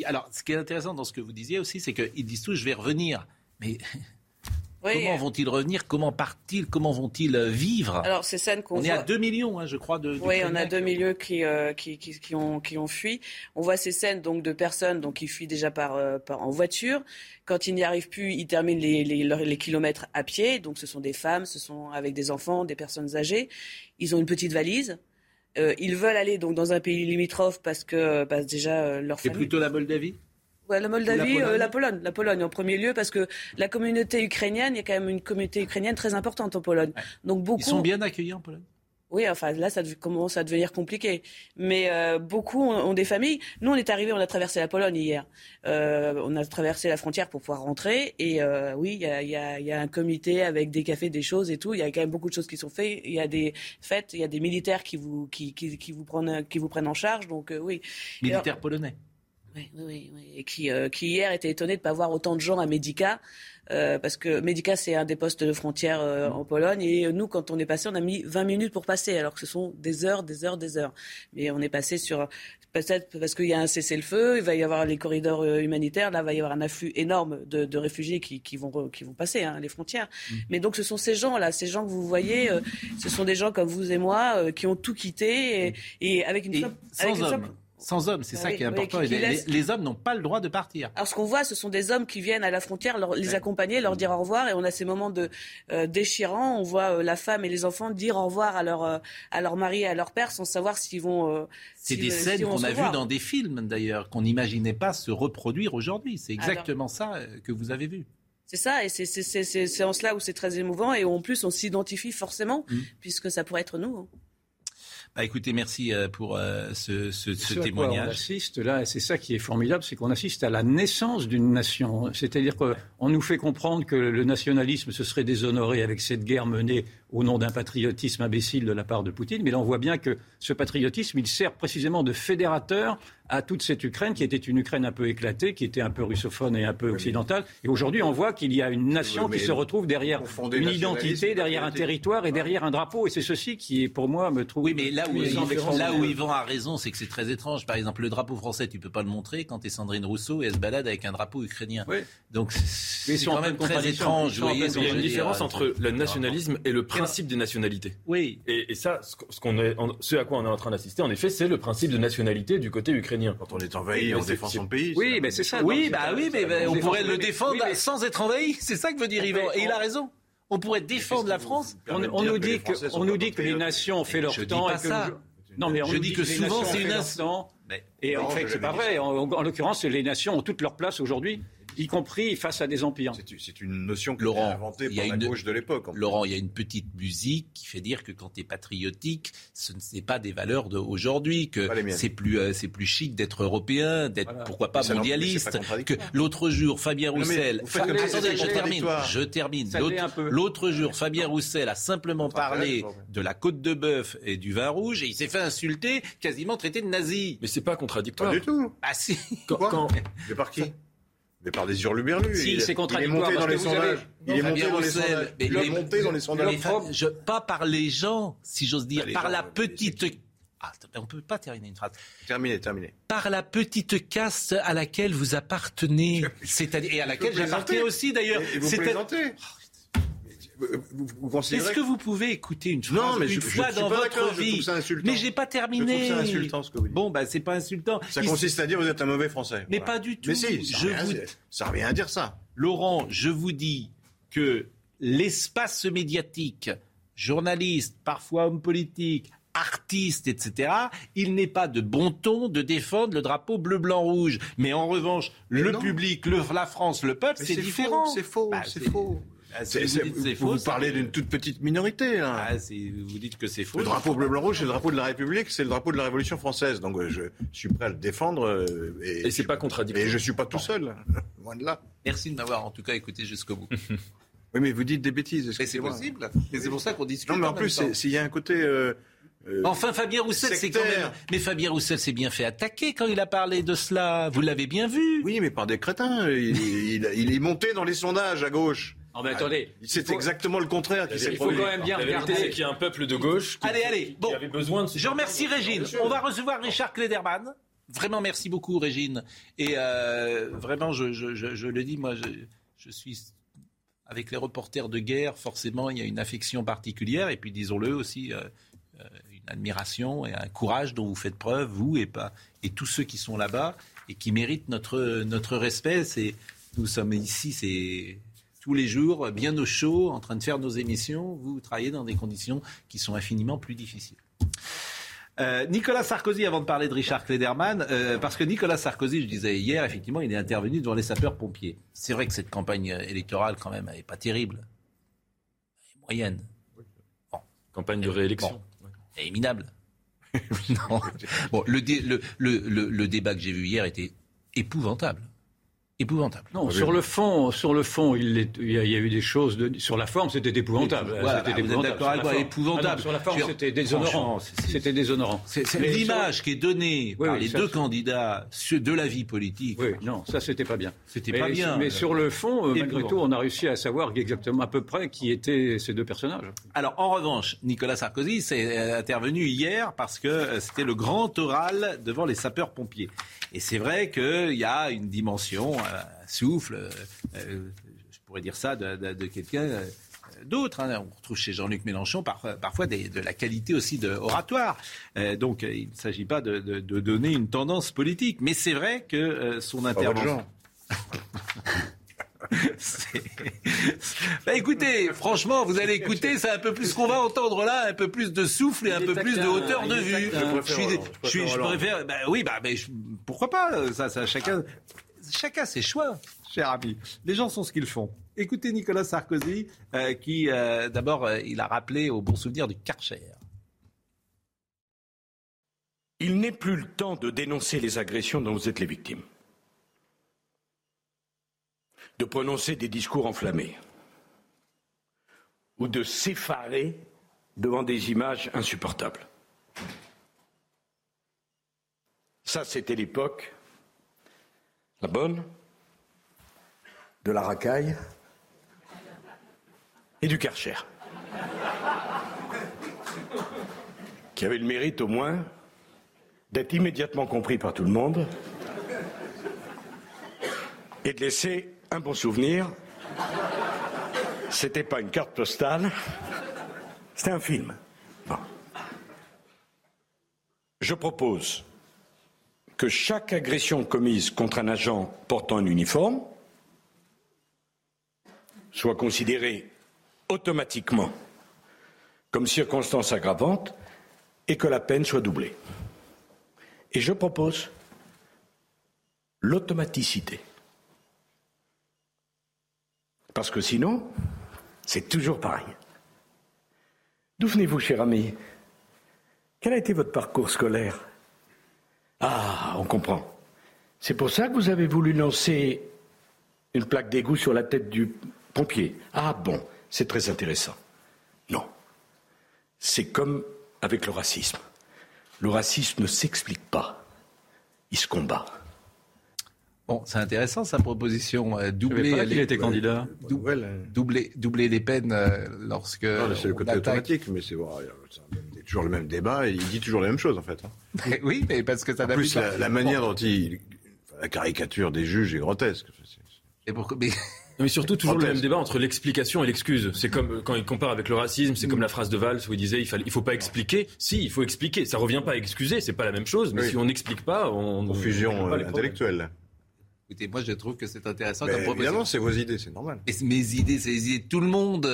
Speaker 1: Alors, ce qui est intéressant dans ce que vous disiez aussi, c'est qu'ils disent tous, je vais revenir. Mais Comment vont-ils revenir? Comment partent-ils? Comment vont-ils euh, vivre?
Speaker 12: Alors ces scènes qu'on
Speaker 1: on est à 2 millions, hein, je crois, de.
Speaker 12: oui, on a 2 millions qui, euh, qui, qui, qui, ont qui ont fui. On voit ces scènes donc de personnes donc qui fuient déjà par, euh, par en voiture. Quand ils n'y arrivent plus, ils terminent les, les, les, kilomètres à pied. Donc ce sont des femmes, ce sont avec des enfants, des personnes âgées. Ils ont une petite valise. ils veulent aller donc dans un pays limitrophe parce que parce déjà leur
Speaker 1: famille. C'est plutôt la Moldavie?
Speaker 12: La Moldavie, euh, la Pologne. la Pologne, en premier lieu, parce que la communauté ukrainienne, il y a quand même une communauté ukrainienne très importante en Pologne. Donc beaucoup.
Speaker 1: Ils sont bien accueillis en Pologne?
Speaker 12: Oui, enfin là, ça commence à devenir compliqué. Mais euh, beaucoup ont, des familles. Nous, on est arrivés, on a traversé la Pologne hier. Euh, on a traversé la frontière pour pouvoir rentrer. Et oui, il y a, y, a, y a, un comité avec des cafés, des choses et tout. Il y a quand même beaucoup de choses qui sont faites. Il y a des fêtes, il y a des militaires qui vous qui, qui, qui vous prennent qui vous prennent en charge. Donc oui.
Speaker 1: Militaires polonais.
Speaker 12: Oui, oui, oui. Et qui, euh, qui hier était étonné de ne pas voir autant de gens à Medica, euh, parce que Medica c'est un des postes de frontière euh, en Pologne, et nous quand on est passé, on a mis 20 minutes pour passer, alors que ce sont des heures, des heures, des heures. Mais on est passé sur peut-être parce qu'il y a un cessez-le-feu, il va y avoir les corridors humanitaires, là il va y avoir un afflux énorme de, de réfugiés qui, qui, vont qui vont passer hein, les frontières. Mmh. Mais donc ce sont ces gens là, ces gens que vous voyez, ce sont des gens comme vous et moi qui ont tout quitté et, et avec une,
Speaker 1: avec une sans hommes, c'est ça qui est important. les, hommes n'ont pas le droit de partir.
Speaker 12: Alors ce qu'on voit, ce sont des hommes qui viennent à la frontière les accompagner, leur dire au revoir, et on a ces moments de euh, déchirants. On voit euh, la femme et les enfants dire au revoir à leur euh, à leur mari et à leur père sans savoir s'ils vont.
Speaker 1: c'est des scènes qu'on a vues dans des films d'ailleurs, qu'on n'imaginait pas se reproduire aujourd'hui. C'est exactement ça que vous avez vu.
Speaker 12: C'est ça, et c'est en cela où c'est très émouvant, et en plus on s'identifie forcément, mmh. puisque ça pourrait être nous. Hein.
Speaker 1: Bah, écoutez, merci euh, pour euh, ce, ce, ce témoignage.
Speaker 5: on assiste là, c'est ça qui est formidable, c'est qu'on assiste à la naissance d'une nation. C'est-à-dire qu'on nous fait comprendre que le nationalisme se serait déshonoré avec cette guerre menée au nom d'un patriotisme imbécile de la part de Poutine. Mais là, on voit bien que ce patriotisme, il sert précisément de fédérateur à toute cette Ukraine qui était une Ukraine un peu éclatée, qui était un peu russophone et un peu occidentale. Et aujourd'hui, on voit qu'il y a une nation qui se retrouve derrière une identité, derrière un territoire et derrière un drapeau. Et c'est ceci qui, pour moi, me trouve.
Speaker 1: Oui, mais là où, là où Yvan a raison, c'est que c'est très étrange. Par exemple, le drapeau français, tu peux pas le montrer quand tu es Sandrine Rousseau et elle se balade avec un drapeau ukrainien. Donc c'est quand même très étrange.
Speaker 3: il y a une différence entre le nationalisme et le principe des nationalités.
Speaker 1: Oui.
Speaker 3: Et, ça, ce, qu'on est, ce à quoi on est en train d'assister, en effet, c'est le principe de nationalité du côté ukrainien.
Speaker 2: Quand on est envahi, on défend son pays.
Speaker 1: Oui, mais c'est ça. Oui, bah oui, mais on pourrait le défendre sans être envahi. C'est ça que veut dire Yvan. Et il a raison. On pourrait défendre la France.
Speaker 5: On, nous dit que, on nous dit que les nations ont fait leur temps.
Speaker 1: Pas ça. Non, mais on
Speaker 5: je
Speaker 1: dis que souvent c'est une
Speaker 5: nation. Et en fait, c'est pas vrai. En, l'occurrence, les nations ont toute leur place aujourd'hui y compris face à des empires.
Speaker 2: C'est une notion que Laurent, inventée par la gauche de l'époque.
Speaker 1: Laurent, il y a une petite musique qui fait dire que quand tu es patriotique, ce n'est pas des valeurs d'aujourd'hui, que c'est plus, euh, c'est plus chic d'être européen, d'être pourquoi pas mondialiste. Que l'autre jour, Fabien Roussel. attendez, je termine. Je termine. L'autre jour, Fabien Roussel a simplement parlé de la côte de bœuf et du vin rouge et il s'est fait insulter, quasiment traité de nazi.
Speaker 3: Mais c'est pas contradictoire.
Speaker 2: Pas du tout.
Speaker 1: Ah si.
Speaker 2: Quand, Mais par qui? Mais par des hurluberlus.
Speaker 5: Si, c'est contradictoire.
Speaker 2: Il est monté dans les sondages. Il est monté dans les sondages. Il est monté dans les sondages.
Speaker 1: Pas par les gens, si j'ose dire, par la petite... Ah, on ne peut pas terminer une phrase.
Speaker 2: Terminé, terminé.
Speaker 1: Par la petite caste à laquelle vous appartenez, c'est-à-dire et à laquelle j'appartiens aussi d'ailleurs.
Speaker 2: Et vous
Speaker 1: Est-ce que vous pouvez écouter une, phrase,
Speaker 2: mais
Speaker 1: une
Speaker 2: je,
Speaker 1: fois
Speaker 2: je, je
Speaker 1: dans votre vie Mais j'ai pas terminé.
Speaker 2: Je trouve ça insultant ce que vous dites.
Speaker 1: Bon, bah c'est pas insultant.
Speaker 2: Ça consiste à dire vous êtes un mauvais Français.
Speaker 1: Mais pas du tout.
Speaker 2: Mais si, ça revient,
Speaker 1: vous...
Speaker 2: ça revient à dire ça.
Speaker 1: Laurent, je vous dis que l'espace médiatique, journaliste, parfois homme politique, artiste, etc., il n'est pas de bon ton de défendre le drapeau bleu, blanc, rouge. Mais en revanche, le public, le, la France, le peuple, c'est différent.
Speaker 2: C'est faux,
Speaker 1: Bah,
Speaker 2: c'est faux.
Speaker 1: Ah, si vous faux,
Speaker 2: parlez d'une toute petite minorité. Là.
Speaker 1: Ah, c'est- vous dites que c'est faux.
Speaker 2: Le drapeau bleu blanc rouge, c'est le drapeau de la République, c'est le drapeau de la Révolution française. Donc euh, je suis prêt à le défendre. euh, et,
Speaker 3: Et c'est pas contradictoire.
Speaker 2: Et je suis pas tout seul, loin de là.
Speaker 1: Merci de m'avoir en tout cas écouté jusqu'au bout.
Speaker 2: Oui, mais vous dites des bêtises.
Speaker 1: Mais c'est possible. Et c'est pour ça qu'on discute.
Speaker 2: Non, mais en
Speaker 1: en
Speaker 2: plus, s'il y a un côté. euh, euh,
Speaker 1: Enfin, Fabien Roussel, c'est quand même. Mais Fabien Roussel s'est bien fait attaquer quand il a parlé de cela. Vous l'avez bien vu.
Speaker 2: Oui, mais par des crétins. Il, il- il est monté dans les sondages à gauche.
Speaker 5: Mais attendez.
Speaker 2: C'est
Speaker 5: faut-
Speaker 2: exactement le contraire qui s'est
Speaker 5: Il faut
Speaker 2: produit.
Speaker 5: quand même bien regarder.
Speaker 3: c'est qu'il y a un peuple de gauche qui,
Speaker 1: Allez, allez.
Speaker 3: qui
Speaker 1: Bon.
Speaker 3: avait besoin de...
Speaker 1: Je remercie Régine. On va recevoir Richard Klederman. Vraiment, merci beaucoup, Régine. Et euh, vraiment, je, je- je- je le dis, moi, je, je suis avec les reporters de guerre. Forcément, il y a une affection particulière. Et puis, disons-le aussi, euh, euh, une admiration et un courage dont vous faites preuve, vous et pas et tous ceux qui sont là-bas et qui méritent notre notre respect. C'est nous sommes ici, c'est tous les jours, bien au chaud, en train de faire nos émissions. Vous travaillez dans des conditions qui sont infiniment plus difficiles. Euh, Nicolas Sarkozy, avant de parler de Richard Klederman, euh, parce que Nicolas Sarkozy, je disais hier, effectivement, il est intervenu devant les sapeurs-pompiers. C'est vrai que cette campagne électorale, quand même, elle n'est pas terrible. Elle est moyenne.
Speaker 3: Campagne de réélection.
Speaker 1: Elle est minable. non. Bon, le, dé- le, le, le, le débat que j'ai vu hier était épouvantable. Épouvantable.
Speaker 5: Non, sur le fond, sur le fond, il, est- il y, a, il y a eu des choses. De, sur la forme, c'était épouvantable.
Speaker 1: Voilà,
Speaker 5: C'était épouvantable. Sur la. Ah non, sur la forme, c'était déshonorant. C'était déshonorant.
Speaker 1: C'est
Speaker 5: sur-
Speaker 1: l'image qui est donnée
Speaker 5: Oui,
Speaker 1: par
Speaker 5: oui,
Speaker 1: les
Speaker 5: ça,
Speaker 1: deux candidats de la vie politique.
Speaker 5: Oui, non, ça c'était pas bien.
Speaker 1: C'était pas bien.
Speaker 5: Mais sur le fond, euh, malgré tout, on a réussi à savoir exactement à peu près qui étaient ces deux personnages.
Speaker 1: Alors, en revanche, Nicolas Sarkozy s'est euh, intervenu hier parce que euh, c'était le grand oral devant les sapeurs-pompiers. Et c'est vrai qu'il y a une dimension, souffle, euh, euh, je pourrais dire ça de, de- de quelqu'un euh, d'autre. hein. On retrouve chez Jean-Luc Mélenchon parfois, parfois des- de la qualité aussi de oratoire. Euh, donc, il ne s'agit pas de, de- de donner une tendance politique. Mais c'est vrai que euh, son intervention... Bah, écoutez, franchement, vous allez écouter, c'est un peu plus ce qu'on va entendre là, un peu plus de souffle et un peu plus de hauteur de vue. Je suis,
Speaker 2: Je préfère
Speaker 1: je suis- je
Speaker 2: Hollande.
Speaker 1: préfère, bah oui, bah, mais je- pourquoi pas Ça, ça, chacun, chacun ses choix, cher ami. Les gens sont ce qu'ils font. Écoutez Nicolas Sarkozy, euh, qui euh, d'abord, euh, il a rappelé au bon souvenir du Karcher.
Speaker 14: Il n'est plus le temps de dénoncer les agressions dont vous êtes les victimes, de prononcer des discours enflammés ou de s'effarer devant des images insupportables. Ça, c'était l'époque, la bonne, de la racaille et du Karcher, qui avait le mérite au moins d'être immédiatement compris par tout le monde et de laisser un bon souvenir. C'était pas une carte postale, c'était un film. Bon. Je propose que chaque agression commise contre un agent portant un uniforme soit considérée automatiquement comme circonstance aggravante et que la peine soit doublée. Et je propose l'automaticité. Parce que sinon, c'est toujours pareil. D'où venez-vous, cher ami? Quel a été votre parcours scolaire? Ah, on comprend. C'est pour ça que vous avez voulu lancer une plaque d'égout sur la tête du pompier. Ah bon, c'est très intéressant. Non. C'est comme avec le racisme. Le racisme ne s'explique pas, il se combat.
Speaker 1: Bon, c'est intéressant sa proposition. euh, doubler,
Speaker 5: pas qu'il
Speaker 1: les-
Speaker 5: était candidat.
Speaker 1: dou- doubler, doubler les peines euh, lorsque.
Speaker 2: C'est le côté
Speaker 1: attaque-
Speaker 2: automatique, mais c'est toujours le même débat et il dit toujours les mêmes choses en fait. hein.
Speaker 1: Mais oui, mais parce que ça
Speaker 2: En
Speaker 1: n'applique
Speaker 2: plus,
Speaker 1: pas.
Speaker 2: la, la manière dont il. La caricature des juges est grotesque.
Speaker 1: Et pourquoi- mais-
Speaker 3: Mais surtout, toujours le même débat entre l'explication et l'excuse. C'est comme quand il compare avec le racisme, c'est comme la phrase de Valls où il disait il ne il faut pas expliquer. Si, il faut expliquer. Ça revient pas à excuser, c'est pas la même chose. Mais si on n'explique pas, on.
Speaker 2: Confusion intellectuelle.
Speaker 1: Écoutez, moi je trouve que c'est intéressant
Speaker 2: comme proposition. Évidemment, c'est vos idées, c'est normal.
Speaker 1: Et mes idées, c'est les idées de tout le monde.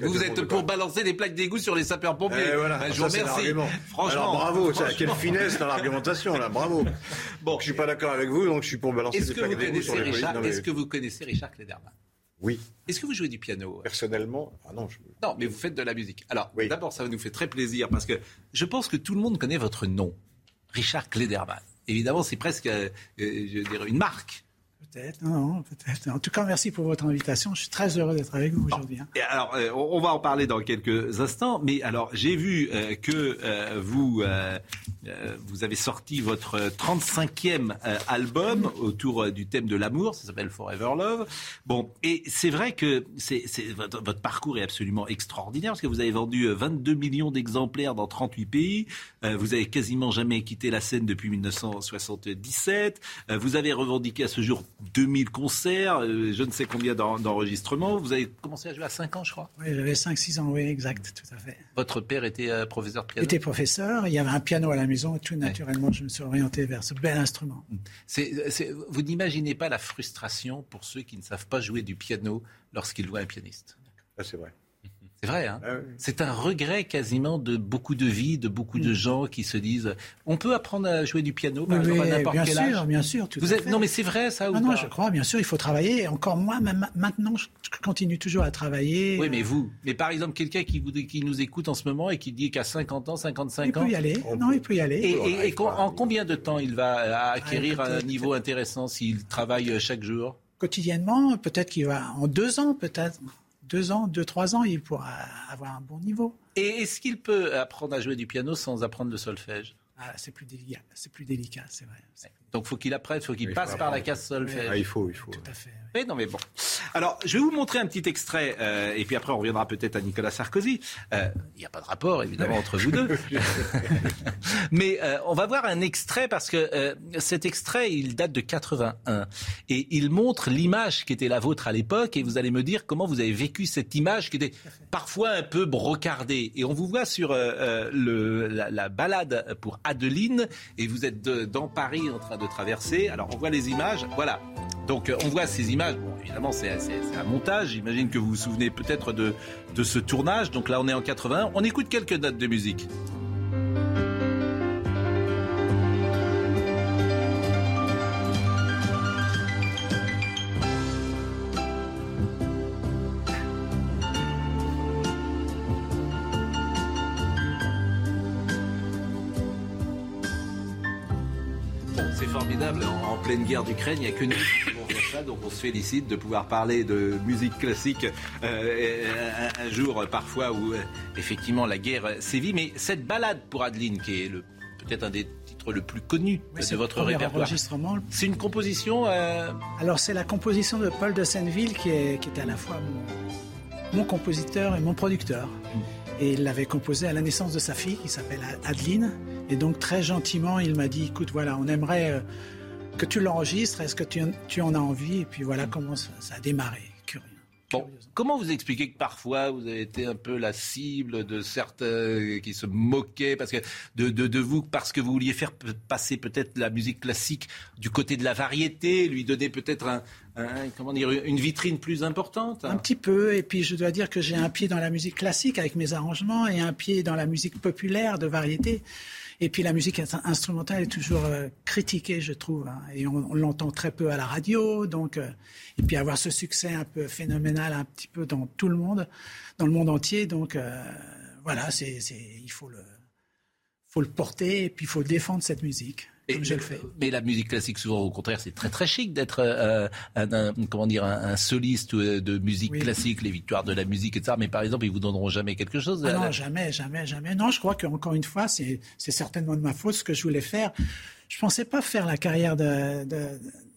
Speaker 1: Vous, êtes pour balancer les plaques d'égout sur les sapeurs-pompiers.
Speaker 2: Eh voilà, ben, je vous remercie. Franchement. Alors, bravo, franchement. quelle finesse dans l'argumentation là, bravo. Bon, je suis pas d'accord avec vous, donc je suis pour balancer les plaques d'égout sur les
Speaker 1: Richard, Est-ce que vous connaissez Richard Klederman?
Speaker 2: Oui.
Speaker 1: Est-ce que vous jouez du piano
Speaker 2: Personnellement, ah non. Je...
Speaker 1: Non, mais vous faites de la musique. Alors, d'abord, ça nous fait très plaisir parce que je pense que tout le monde connaît votre nom, Richard Klederman. Évidemment, c'est presque, euh, je dirais, une marque.
Speaker 22: Peut-être, non, peut-être. En tout cas, merci pour votre invitation. Je suis très heureux d'être avec vous aujourd'hui. Hein.
Speaker 1: Alors, euh, on va en parler dans quelques instants. Mais alors, j'ai vu euh, que euh, vous, vous avez sorti votre 35e album autour du thème de l'amour. Ça s'appelle Forever Love. Bon, et c'est vrai que votre, votre, parcours est absolument extraordinaire parce que vous avez vendu 22 millions d'exemplaires dans 38 pays. vous avez quasiment jamais quitté la scène depuis 1977. vous avez revendiqué à ce jour 2000 concerts, euh, je ne sais combien d'enregistrements. Vous avez commencé à jouer à 5 ans, je crois.
Speaker 22: Oui, j'avais 5-6 ans, oui, exact, tout à fait.
Speaker 1: Votre père était euh, professeur de piano?
Speaker 22: Il était professeur, il y avait un piano à la maison et tout naturellement, je me suis orienté vers ce bel instrument.
Speaker 1: vous n'imaginez pas la frustration pour ceux qui ne savent pas jouer du piano lorsqu'ils voient un pianiste?
Speaker 2: Ah, c'est vrai.
Speaker 1: C'est vrai, hein ah c'est un regret quasiment de beaucoup de vies, de beaucoup de mm. gens qui se disent on peut apprendre à jouer du piano par exemple à n'importe quel
Speaker 22: sûr,
Speaker 1: âge.
Speaker 22: Bien sûr, tout
Speaker 1: Vous êtes... Non, mais c'est vrai ça ou
Speaker 22: ah Non, je crois, bien sûr, il faut travailler. Encore moi, même maintenant, je continue toujours à travailler.
Speaker 1: Oui, mais vous, mais par exemple, quelqu'un qui, vous, qui nous écoute en ce moment et qui dit qu'à 50 ans, 55 ans.
Speaker 22: Il peut y aller. Non, il peut y aller.
Speaker 1: Et, et, en combien de temps il va acquérir ah, un niveau intéressant s'il travaille chaque jour?
Speaker 22: Quotidiennement, peut-être qu'il va en deux ans, peut-être deux ans, deux, trois ans, il pourra avoir un bon niveau.
Speaker 1: Et est-ce qu'il peut apprendre à jouer du piano sans apprendre le solfège?
Speaker 22: Ah, C'est plus délicat, c'est plus délicat, c'est vrai.
Speaker 1: Donc faut qu'il apprenne, faut qu'il passe par la case solfège.
Speaker 2: Ah, il faut, il faut.
Speaker 22: Tout à fait.
Speaker 1: Oui, non, mais bon. Alors, je vais vous montrer un petit extrait, euh, et puis après, on reviendra peut-être à Nicolas Sarkozy. Euh, il n'y a pas de rapport, évidemment, entre vous deux. mais euh, on va voir un extrait, parce que cet extrait, il date de 81. Et il montre l'image qui était la vôtre à l'époque, et vous allez me dire comment vous avez vécu cette image qui était parfois un peu brocardée. Et on vous voit sur le, la, la, balade pour Adeline, et vous êtes dans Paris en train de traverser. Alors, on voit les images. Voilà. Donc, on voit ces images Bon, évidemment, c'est un montage. J'imagine que vous vous souvenez peut-être de, de ce tournage. Donc là, on est en 80. On écoute quelques notes de musique. c'est formidable. En, pleine guerre d'Ukraine, il n'y a que nous donc on se félicite de pouvoir parler de musique classique euh, un, jour parfois où euh, effectivement la guerre sévit. Mais cette balade pour Adeline, qui est peut-être un des titres le plus connus de votre répertoire, c'est une composition. Euh,
Speaker 22: Alors c'est la composition de Paul de Senneville qui est, qui est à la fois mon, compositeur et mon producteur. Mm. Et il l'avait composé à la naissance de sa fille qui s'appelle Adeline. Et donc très gentiment, il m'a dit, écoute, voilà, on aimerait que tu l'enregistres, est-ce que tu, en as envie Et puis voilà comment ça, a démarré. Curieux.
Speaker 1: Bon, comment vous expliquez que parfois vous avez été un peu la cible de certains qui se moquaient parce que de, de, vous parce que vous vouliez faire passer peut-être la musique classique du côté de la variété, lui donner peut-être un, comment dire une vitrine plus importante.
Speaker 22: Un petit peu et puis je dois dire que j'ai un pied dans la musique classique avec mes arrangements et un pied dans la musique populaire de variété. Et puis la musique instrumentale est toujours euh, critiquée, je trouve, hein, et on, l'entend très peu à la radio. Donc, euh, et puis avoir ce succès un peu phénoménal, un petit peu dans tout le monde, dans le monde entier. Donc euh, voilà, c'est, il faut le, faut le porter et puis il faut défendre cette musique.
Speaker 1: Mais la musique classique, souvent, au contraire, c'est très très chic d'être euh, un, comment dire un, soliste euh, de musique classique, les victoires de la musique, etc. Mais par exemple, ils vous donneront jamais quelque chose.
Speaker 22: Ah non, jamais, jamais, jamais. Non, je crois qu'encore une fois, c'est certainement de ma faute ce que je voulais faire. Je pensais pas faire la carrière de,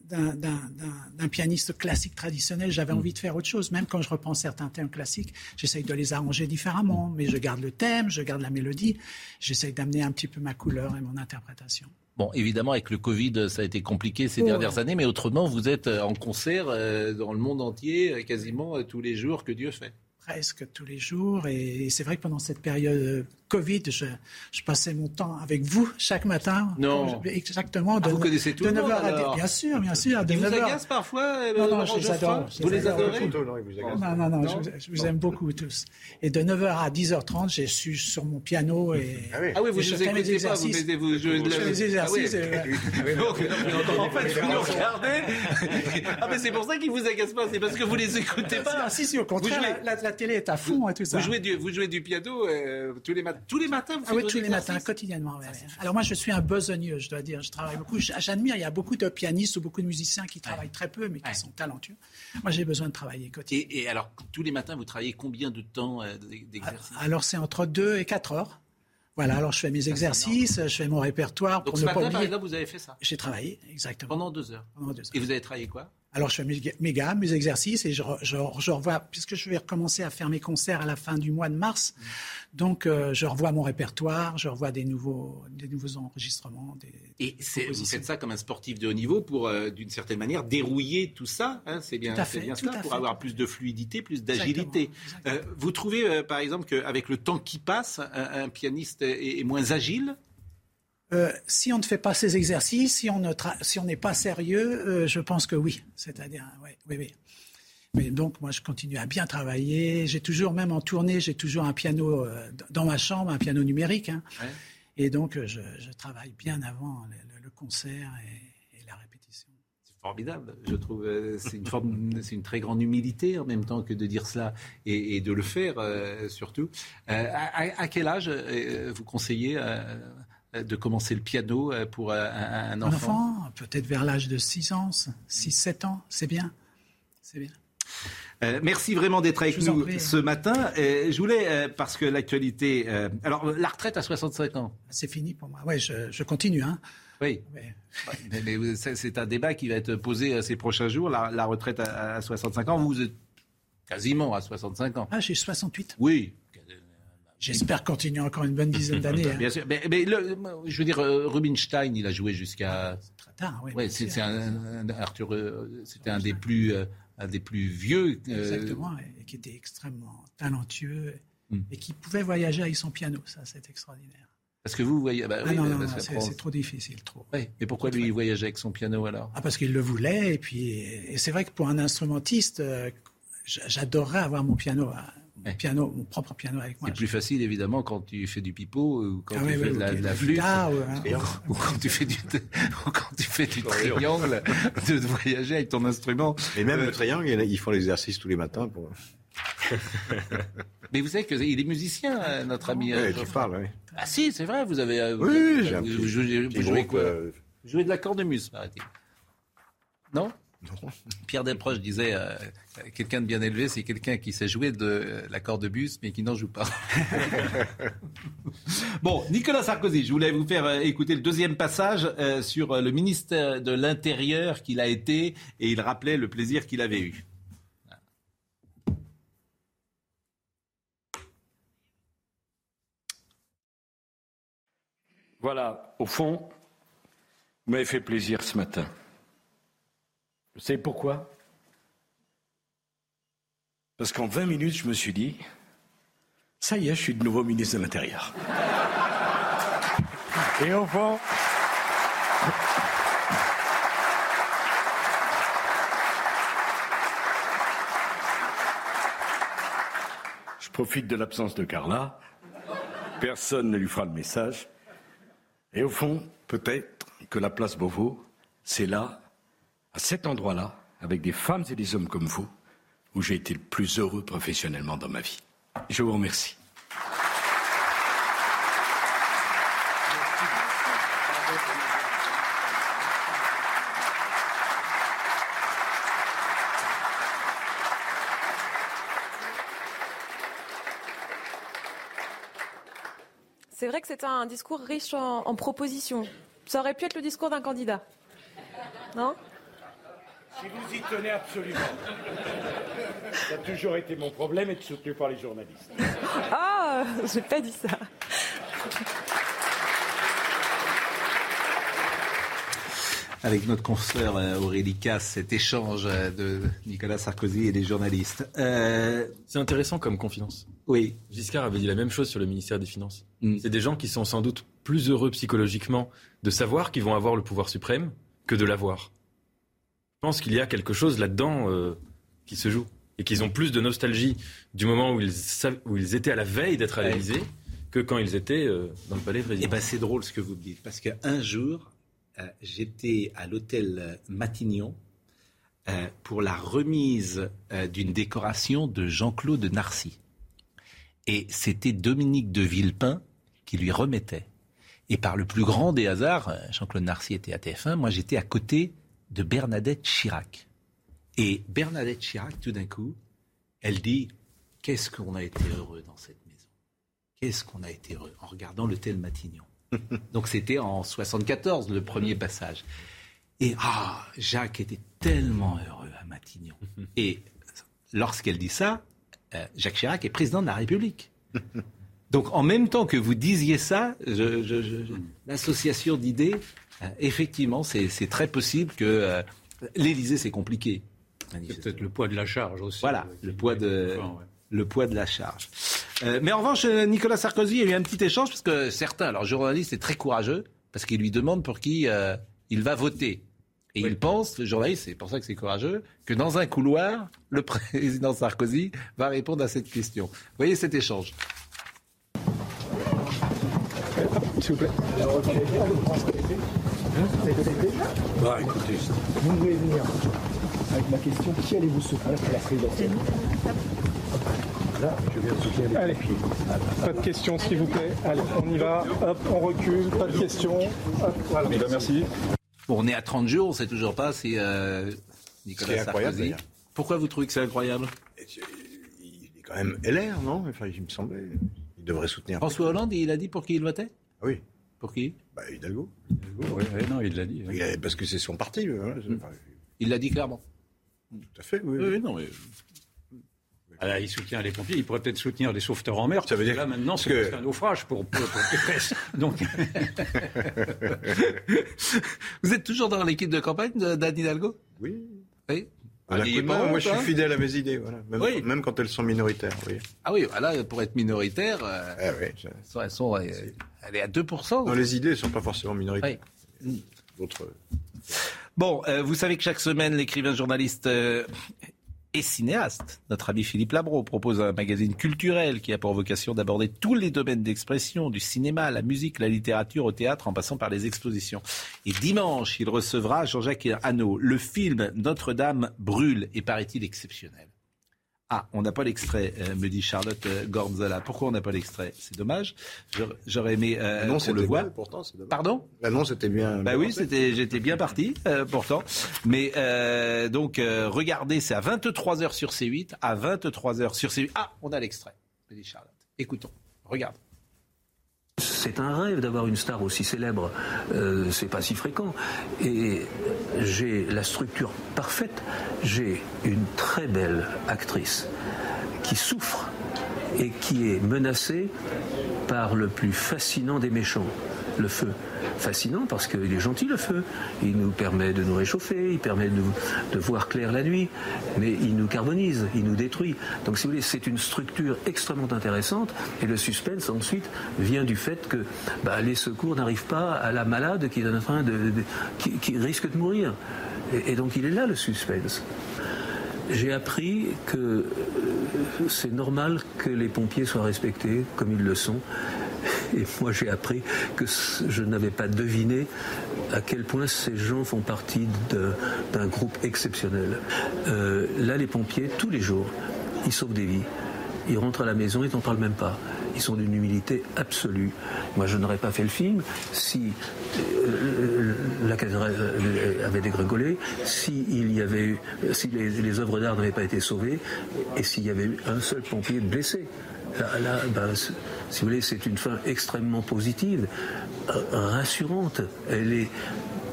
Speaker 22: d'un pianiste classique traditionnel. J'avais mm. envie de faire autre chose. Même quand je reprends certains thèmes classiques, j'essaye de les arranger différemment. Mais je garde le thème, je garde la mélodie. J'essaye d'amener un petit peu ma couleur et mon interprétation.
Speaker 1: Bon, évidemment, avec le Covid, ça a été compliqué ces dernières années, mais autrement, vous êtes euh, en concert euh, dans le monde entier, euh, quasiment tous les jours que Dieu fait.
Speaker 22: Presque tous les jours. Et c'est vrai que pendant cette période Covid, je, je, passais mon temps avec vous chaque matin.
Speaker 1: Non.
Speaker 22: exactement.
Speaker 1: De, ah, vous connaissez tout le monde, 9h à
Speaker 22: Bien sûr, bien sûr.
Speaker 1: De vous agacent parfois euh, Non, non, je les adore.
Speaker 22: Vous
Speaker 1: les adorez
Speaker 22: Non, non, non, je, vous aime beaucoup tous. Et de 9h à 10h30, j'ai su sur mon piano et...
Speaker 1: Ah oui, ah oui vous ne écoutez pas, vous, mettez, vous jouez
Speaker 22: de la... Je fais des exercices. Ah
Speaker 1: oui. Donc, en fait, vous nous regardez. Ah, mais c'est pour ça qu'ils vous agacent pas, c'est parce que vous les écoutez pas.
Speaker 22: Si, si, au contraire, la télé est à fond et tout ça.
Speaker 1: Vous jouez du piano euh, tous les matins tous les matins,
Speaker 22: vous ah oui, tous les matins, quotidiennement. Alors moi, je suis un besogneux, je dois dire. Je travaille beaucoup. J'admire. Il y a beaucoup de pianistes ou beaucoup de musiciens qui travaillent très peu, mais qui sont talentueux. Moi, j'ai besoin de travailler quotidiennement.
Speaker 1: Et, alors, tous les matins, vous travaillez combien de temps euh, d'exercice
Speaker 22: Alors, c'est entre 2 et 4 heures. Voilà, alors je fais mes exercices, je fais mon répertoire.
Speaker 1: Donc pour ce matin, par exemple, vous avez fait ça?
Speaker 22: J'ai travaillé, exactement.
Speaker 1: Pendant deux heures
Speaker 22: Pendant deux heures.
Speaker 1: Et vous avez travaillé quoi?
Speaker 22: Alors, je fais mes, gammes, mes exercices et je, je, je, revois, puisque je vais recommencer à faire mes concerts à la fin du mois de mars. Donc, euh, je revois mon répertoire, je revois des nouveaux, des nouveaux enregistrements. Des,
Speaker 1: et vous faites ça comme un sportif de haut niveau pour, euh, d'une certaine manière, dérouiller tout ça. Hein, c'est bien,
Speaker 22: c'est
Speaker 1: bien ça, pour avoir plus de fluidité, plus d'agilité. Euh, vous trouvez, par exemple, qu'avec le temps qui passe, un, pianiste est moins agile?
Speaker 22: Euh, si on ne fait pas ces exercices, si on si n'est pas sérieux, euh, je pense que oui. C'est-à-dire, oui, oui, oui. Mais donc, moi, je continue à bien travailler. J'ai toujours, même en tournée, j'ai toujours un piano euh, dans ma chambre, un piano numérique. Hein. Et donc, je, travaille bien avant le, concert et, la répétition.
Speaker 1: C'est formidable, je trouve. C'est une, c'est une très grande humilité en même temps que de dire cela et, de le faire, surtout. À, quel âge vous conseillez euh, de commencer le piano euh, pour euh, un, enfant,
Speaker 22: un enfant Peut-être vers l'âge de 6 ans, 6-7 ans, c'est bien. C'est bien.
Speaker 1: merci vraiment d'être avec nous ce matin. je voulais, parce que l'actualité... alors, la retraite à 65 ans
Speaker 22: C'est fini pour moi. Oui, je, continue. Hein.
Speaker 1: Oui. Mais, c'est un débat qui va être posé ces prochains jours, la, retraite à, à, 65 ans. Vous êtes quasiment à 65 ans.
Speaker 22: Ah, j'ai 68.
Speaker 1: Oui,
Speaker 22: J'espère continuer encore une bonne dizaine d'années. Hein.
Speaker 1: Bien sûr. Mais, je veux dire, euh, Rubinstein, il a joué jusqu'à.
Speaker 22: Très tard, oui.
Speaker 1: Ouais, c'est un, Arthur, euh, c'était un des plus, euh, un des plus vieux.
Speaker 22: Exactement, et qui était extrêmement talentueux hmm. et qui pouvait voyager avec son piano. Ça, c'est extraordinaire.
Speaker 1: Parce que vous voyez. Bah,
Speaker 22: ah non, non, non c'est trop difficile, trop.
Speaker 1: Oui, mais pourquoi lui, il voyageait avec son piano alors?
Speaker 22: Ah, parce qu'il le voulait, et puis. Et c'est vrai que pour un instrumentiste, j'adorerais avoir mon piano. À, piano, mon propre piano avec moi.
Speaker 1: C'est plus facile évidemment quand tu fais du pipeau ou quand ah tu fais de la, flûte ou, quand tu fais du quand tu fais du triangle de, voyager avec ton instrument.
Speaker 2: Et même le triangle, ils font l'exercice tous les matins pour.
Speaker 1: Mais vous savez qu'il est musicien, euh, notre ami.
Speaker 2: Oui, euh, tu parles, oui.
Speaker 1: Ah si, c'est vrai, vous avez.
Speaker 2: Euh, oui, j'ai un
Speaker 1: vous, jouez quoi Vous jouez de la cornemuse, paraît-il. Non? Pierre Desproges disait euh, quelqu'un de bien élevé, c'est quelqu'un qui sait jouer de la corde de bus, mais qui n'en joue pas. bon, Nicolas Sarkozy, je voulais vous faire euh, écouter le deuxième passage euh, sur le ministère de l'Intérieur qu'il a été, et il rappelait le plaisir qu'il avait eu.
Speaker 14: Voilà, au fond, vous m'avez fait plaisir ce matin. Vous savez pourquoi? Parce qu'en 20 minutes, je me suis dit, ça y est, je suis de nouveau ministre de l'Intérieur. Et au fond, je profite de l'absence de Carla. Personne ne lui fera le message. Et au fond, peut-être que la place Beauvau, c'est là à cet endroit-là, avec des femmes et des hommes comme vous, où j'ai été le plus heureux professionnellement dans ma vie. Je vous remercie.
Speaker 23: C'est vrai que c'est un discours riche en, en propositions. Ça aurait pu être le discours d'un candidat. Non?
Speaker 24: Si vous y tenez absolument. Ça a toujours été mon problème être soutenu par les journalistes.
Speaker 23: Ah, j'ai pas dit ça.
Speaker 1: avec notre confrère euh, Aurélie Casse, cet échange euh, de Nicolas Sarkozy et des journalistes.
Speaker 3: Euh... C'est intéressant comme confidence.
Speaker 1: Oui.
Speaker 3: Giscard avait dit la même chose sur le ministère des Finances. Mm. C'est des gens qui sont sans doute plus heureux psychologiquement de savoir qu'ils vont avoir le pouvoir suprême que de l'avoir. Je pense qu'il y a quelque chose là-dedans euh, qui se joue et qu'ils ont plus de nostalgie du moment où ils, où ils étaient à la veille d'être à l'Élysée que quand ils étaient euh, dans le palais présidentiel.
Speaker 1: Eh ben, c'est drôle ce que vous dites parce qu'un jour, euh, j'étais à l'hôtel Matignon pour la remise d'une décoration de Jean-Claude Narcy. Et c'était Dominique de Villepin qui lui remettait. Et par le plus grand des hasards, Jean-Claude Narcy était à TF1, moi j'étais à côté de Bernadette Chirac. Et Bernadette Chirac, tout d'un coup, elle dit Qu'est-ce qu'on a été heureux dans cette maison? Qu'est-ce qu'on a été heureux? En regardant l'hôtel Matignon donc c'était en 74 le premier passage. Et ah, Jacques était tellement heureux à Matignon. Et lorsqu'elle dit ça, euh, Jacques Chirac est président de la République. Donc en même temps que vous disiez ça, l'association d'idées, effectivement, c'est très possible que euh, l'Élysée, c'est compliqué.
Speaker 5: C'est peut-être le poids de la charge aussi.
Speaker 1: Voilà, le poids de, le poids de la charge. Euh, mais en revanche, euh, Nicolas Sarkozy, il y a eu un petit échange parce que certains, alors journaliste est très courageux parce qu'il lui demande pour qui euh, il va voter. Et il pense, le journaliste, c'est pour ça que c'est courageux, que dans un couloir, le président Sarkozy va répondre à cette question. Vous voyez cet échange
Speaker 24: S'il vous plaît. Bah, écoutez, vous devez venir avec ma question. Qui allez-vous soutenir pour la présidentielle Allez, pas de questions s'il vous plaît. Allez, on y va. Hop, on recule. Pas de questions. voilà. Eh ben, merci.
Speaker 1: Bon, on est à 30 jours, on ne sait toujours pas si euh, Nicolas Sarkozy. Pourquoi vous trouvez que c'est incroyable
Speaker 2: Il est quand même LR, non? Enfin, il me semblait. Il devrait soutenir.
Speaker 1: François Hollande, il a dit pour qui il votait?
Speaker 2: Ah Oui.
Speaker 1: Pour qui?
Speaker 2: Bah, Hidalgo.
Speaker 5: Hidalgo oui, non, il l'a dit.
Speaker 2: parce que c'est son parti. Hein.
Speaker 1: Il l'a dit clairement.
Speaker 2: Tout à fait, oui.
Speaker 1: oui non, mais
Speaker 5: ah, il soutient les pompiers, il pourrait peut-être soutenir les sauveteurs en mer.
Speaker 2: Ça veut dire
Speaker 5: là maintenant c'est un naufrage pour, pour, Donc...
Speaker 1: Vous êtes toujours dans l'équipe de campagne d'Anne Hidalgo?
Speaker 2: Oui.
Speaker 1: Oui.
Speaker 2: La moi, je suis fidèle à mes idées, voilà. même, oui. même quand elles sont minoritaires. Oui.
Speaker 1: Ah oui, là, pour être minoritaire, euh,
Speaker 2: ah oui,
Speaker 1: elles sont, euh, elle est à 2%.
Speaker 2: Non, les idées ne sont pas forcément minoritaires.
Speaker 1: Oui. D'autres. Bon, euh, vous savez que chaque semaine, l'écrivain journaliste euh, et cinéaste. Notre ami Philippe Labro propose un magazine culturel qui a pour vocation d'aborder tous les domaines d'expression, du cinéma, la musique, la littérature, au théâtre, en passant par les expositions. Et dimanche, il recevra Jean-Jacques Hano. Le film Notre-Dame brûle est, paraît-il, exceptionnel. Ah, on n'a pas l'extrait, euh, me dit Charlotte euh, Gornzala. Pourquoi on n'a pas l'extrait? C'est dommage. J'aurais aimé euh,
Speaker 2: non,
Speaker 1: qu'on le voit.
Speaker 2: pourtant.
Speaker 1: Pardon?
Speaker 2: Non, c'était bien.
Speaker 1: Bah oui, c'était, j'étais bien parti, euh, pourtant. Mais donc, regardez, c'est à 23h sur C8, à 23h sur C8. Ah, on a l'extrait, me dit Charlotte. Écoutons, regarde.
Speaker 25: C'est un rêve d'avoir une star aussi célèbre. Euh, c'est pas si fréquent. Et j'ai la structure parfaite. J'ai une très belle actrice qui souffre et qui est menacée par le plus fascinant des méchants, le feu fascinant parce qu'il est gentil le feu. Il nous permet de nous réchauffer, il permet de, voir clair la nuit, mais il nous carbonise, il nous détruit. Donc si vous voulez, c'est une structure extrêmement intéressante et le suspense ensuite vient du fait que bah, les secours n'arrivent pas à la malade qui est en train de, qui, risque de mourir. Et, et donc il est là le suspense j'ai appris que euh, c'est normal que les pompiers soient respectés comme ils le sont et moi, j'ai appris que je n'avais pas deviné à quel point ces gens font partie d'un groupe exceptionnel. Euh, là, les pompiers, tous les jours, ils sauvent des vies. Ils rentrent à la maison, ils n'en parlent même pas. Ils sont d'une humilité absolue. Moi, je n'aurais pas fait le film si euh, la cathédrale euh, avait dégringolé, si il y avait eu, si les, les œuvres d'art n'avaient pas été sauvées, et s'il y avait eu un seul pompier blessé. Là, ben, si vous voulez, c'est une fin extrêmement positive, rassurante. Elle est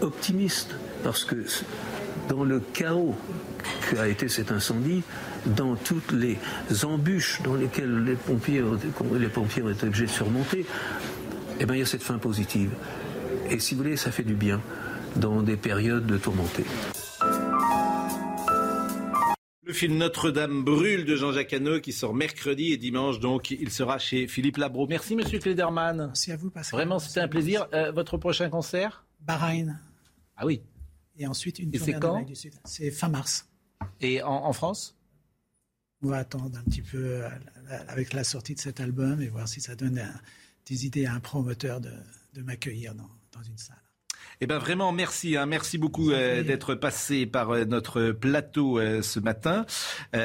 Speaker 25: optimiste parce que dans le chaos qu'a été cet incendie, dans toutes les embûches dans lesquelles les pompiers, les ont été obligés de surmonter, eh bien, il y a cette fin positive. Et si vous voulez, ça fait du bien dans des périodes de tourmentées.
Speaker 1: Le film Notre-Dame brûle de Jean-Jacques Hano qui sort mercredi et dimanche, donc il sera chez Philippe Labro. Merci Monsieur Klederman.
Speaker 22: Merci à vous Pascal.
Speaker 1: Vraiment, c'était un plaisir. Euh, votre prochain concert?
Speaker 22: Bahreïn.
Speaker 1: Ah oui.
Speaker 22: Et ensuite une
Speaker 1: Et quand?
Speaker 22: Du Sud. C'est fin mars.
Speaker 1: Et en, en France?
Speaker 22: On va attendre un petit peu euh, avec la sortie de cet album et voir si ça donne des idées à un promoteur de, de m'accueillir dans, dans une salle.
Speaker 1: Eh bien vraiment, merci. Hein, merci beaucoup euh, d'être passé par euh, notre plateau euh, ce matin.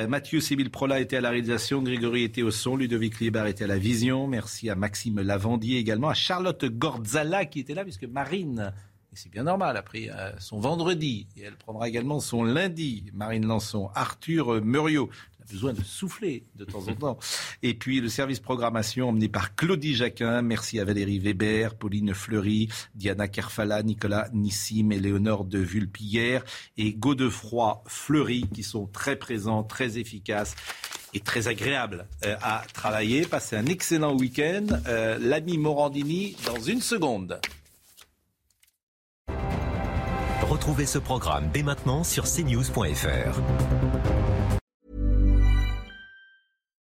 Speaker 1: Mathieu Sébil Prola était à la réalisation, Grégory était au son, Ludovic Liebar était à la vision. Merci à Maxime Lavandier également, à Charlotte Gordzala qui était là, puisque Marine, et c'est bien normal, a pris euh, son vendredi et elle prendra également son lundi. Marine Lançon, Arthur Muriot besoin de souffler de temps en temps. Et puis le service programmation emmené par Claudie Jacquin. Merci à Valérie Weber, Pauline Fleury, Diana Kerfala, Nicolas Nissim, Éléonore de Vulpillère et Godefroy Fleury qui sont très présents, très efficaces et très agréables euh, à travailler. Passez un excellent week-end. Euh, L'ami Morandini dans une seconde.
Speaker 26: Retrouvez ce programme dès maintenant sur cnews.fr.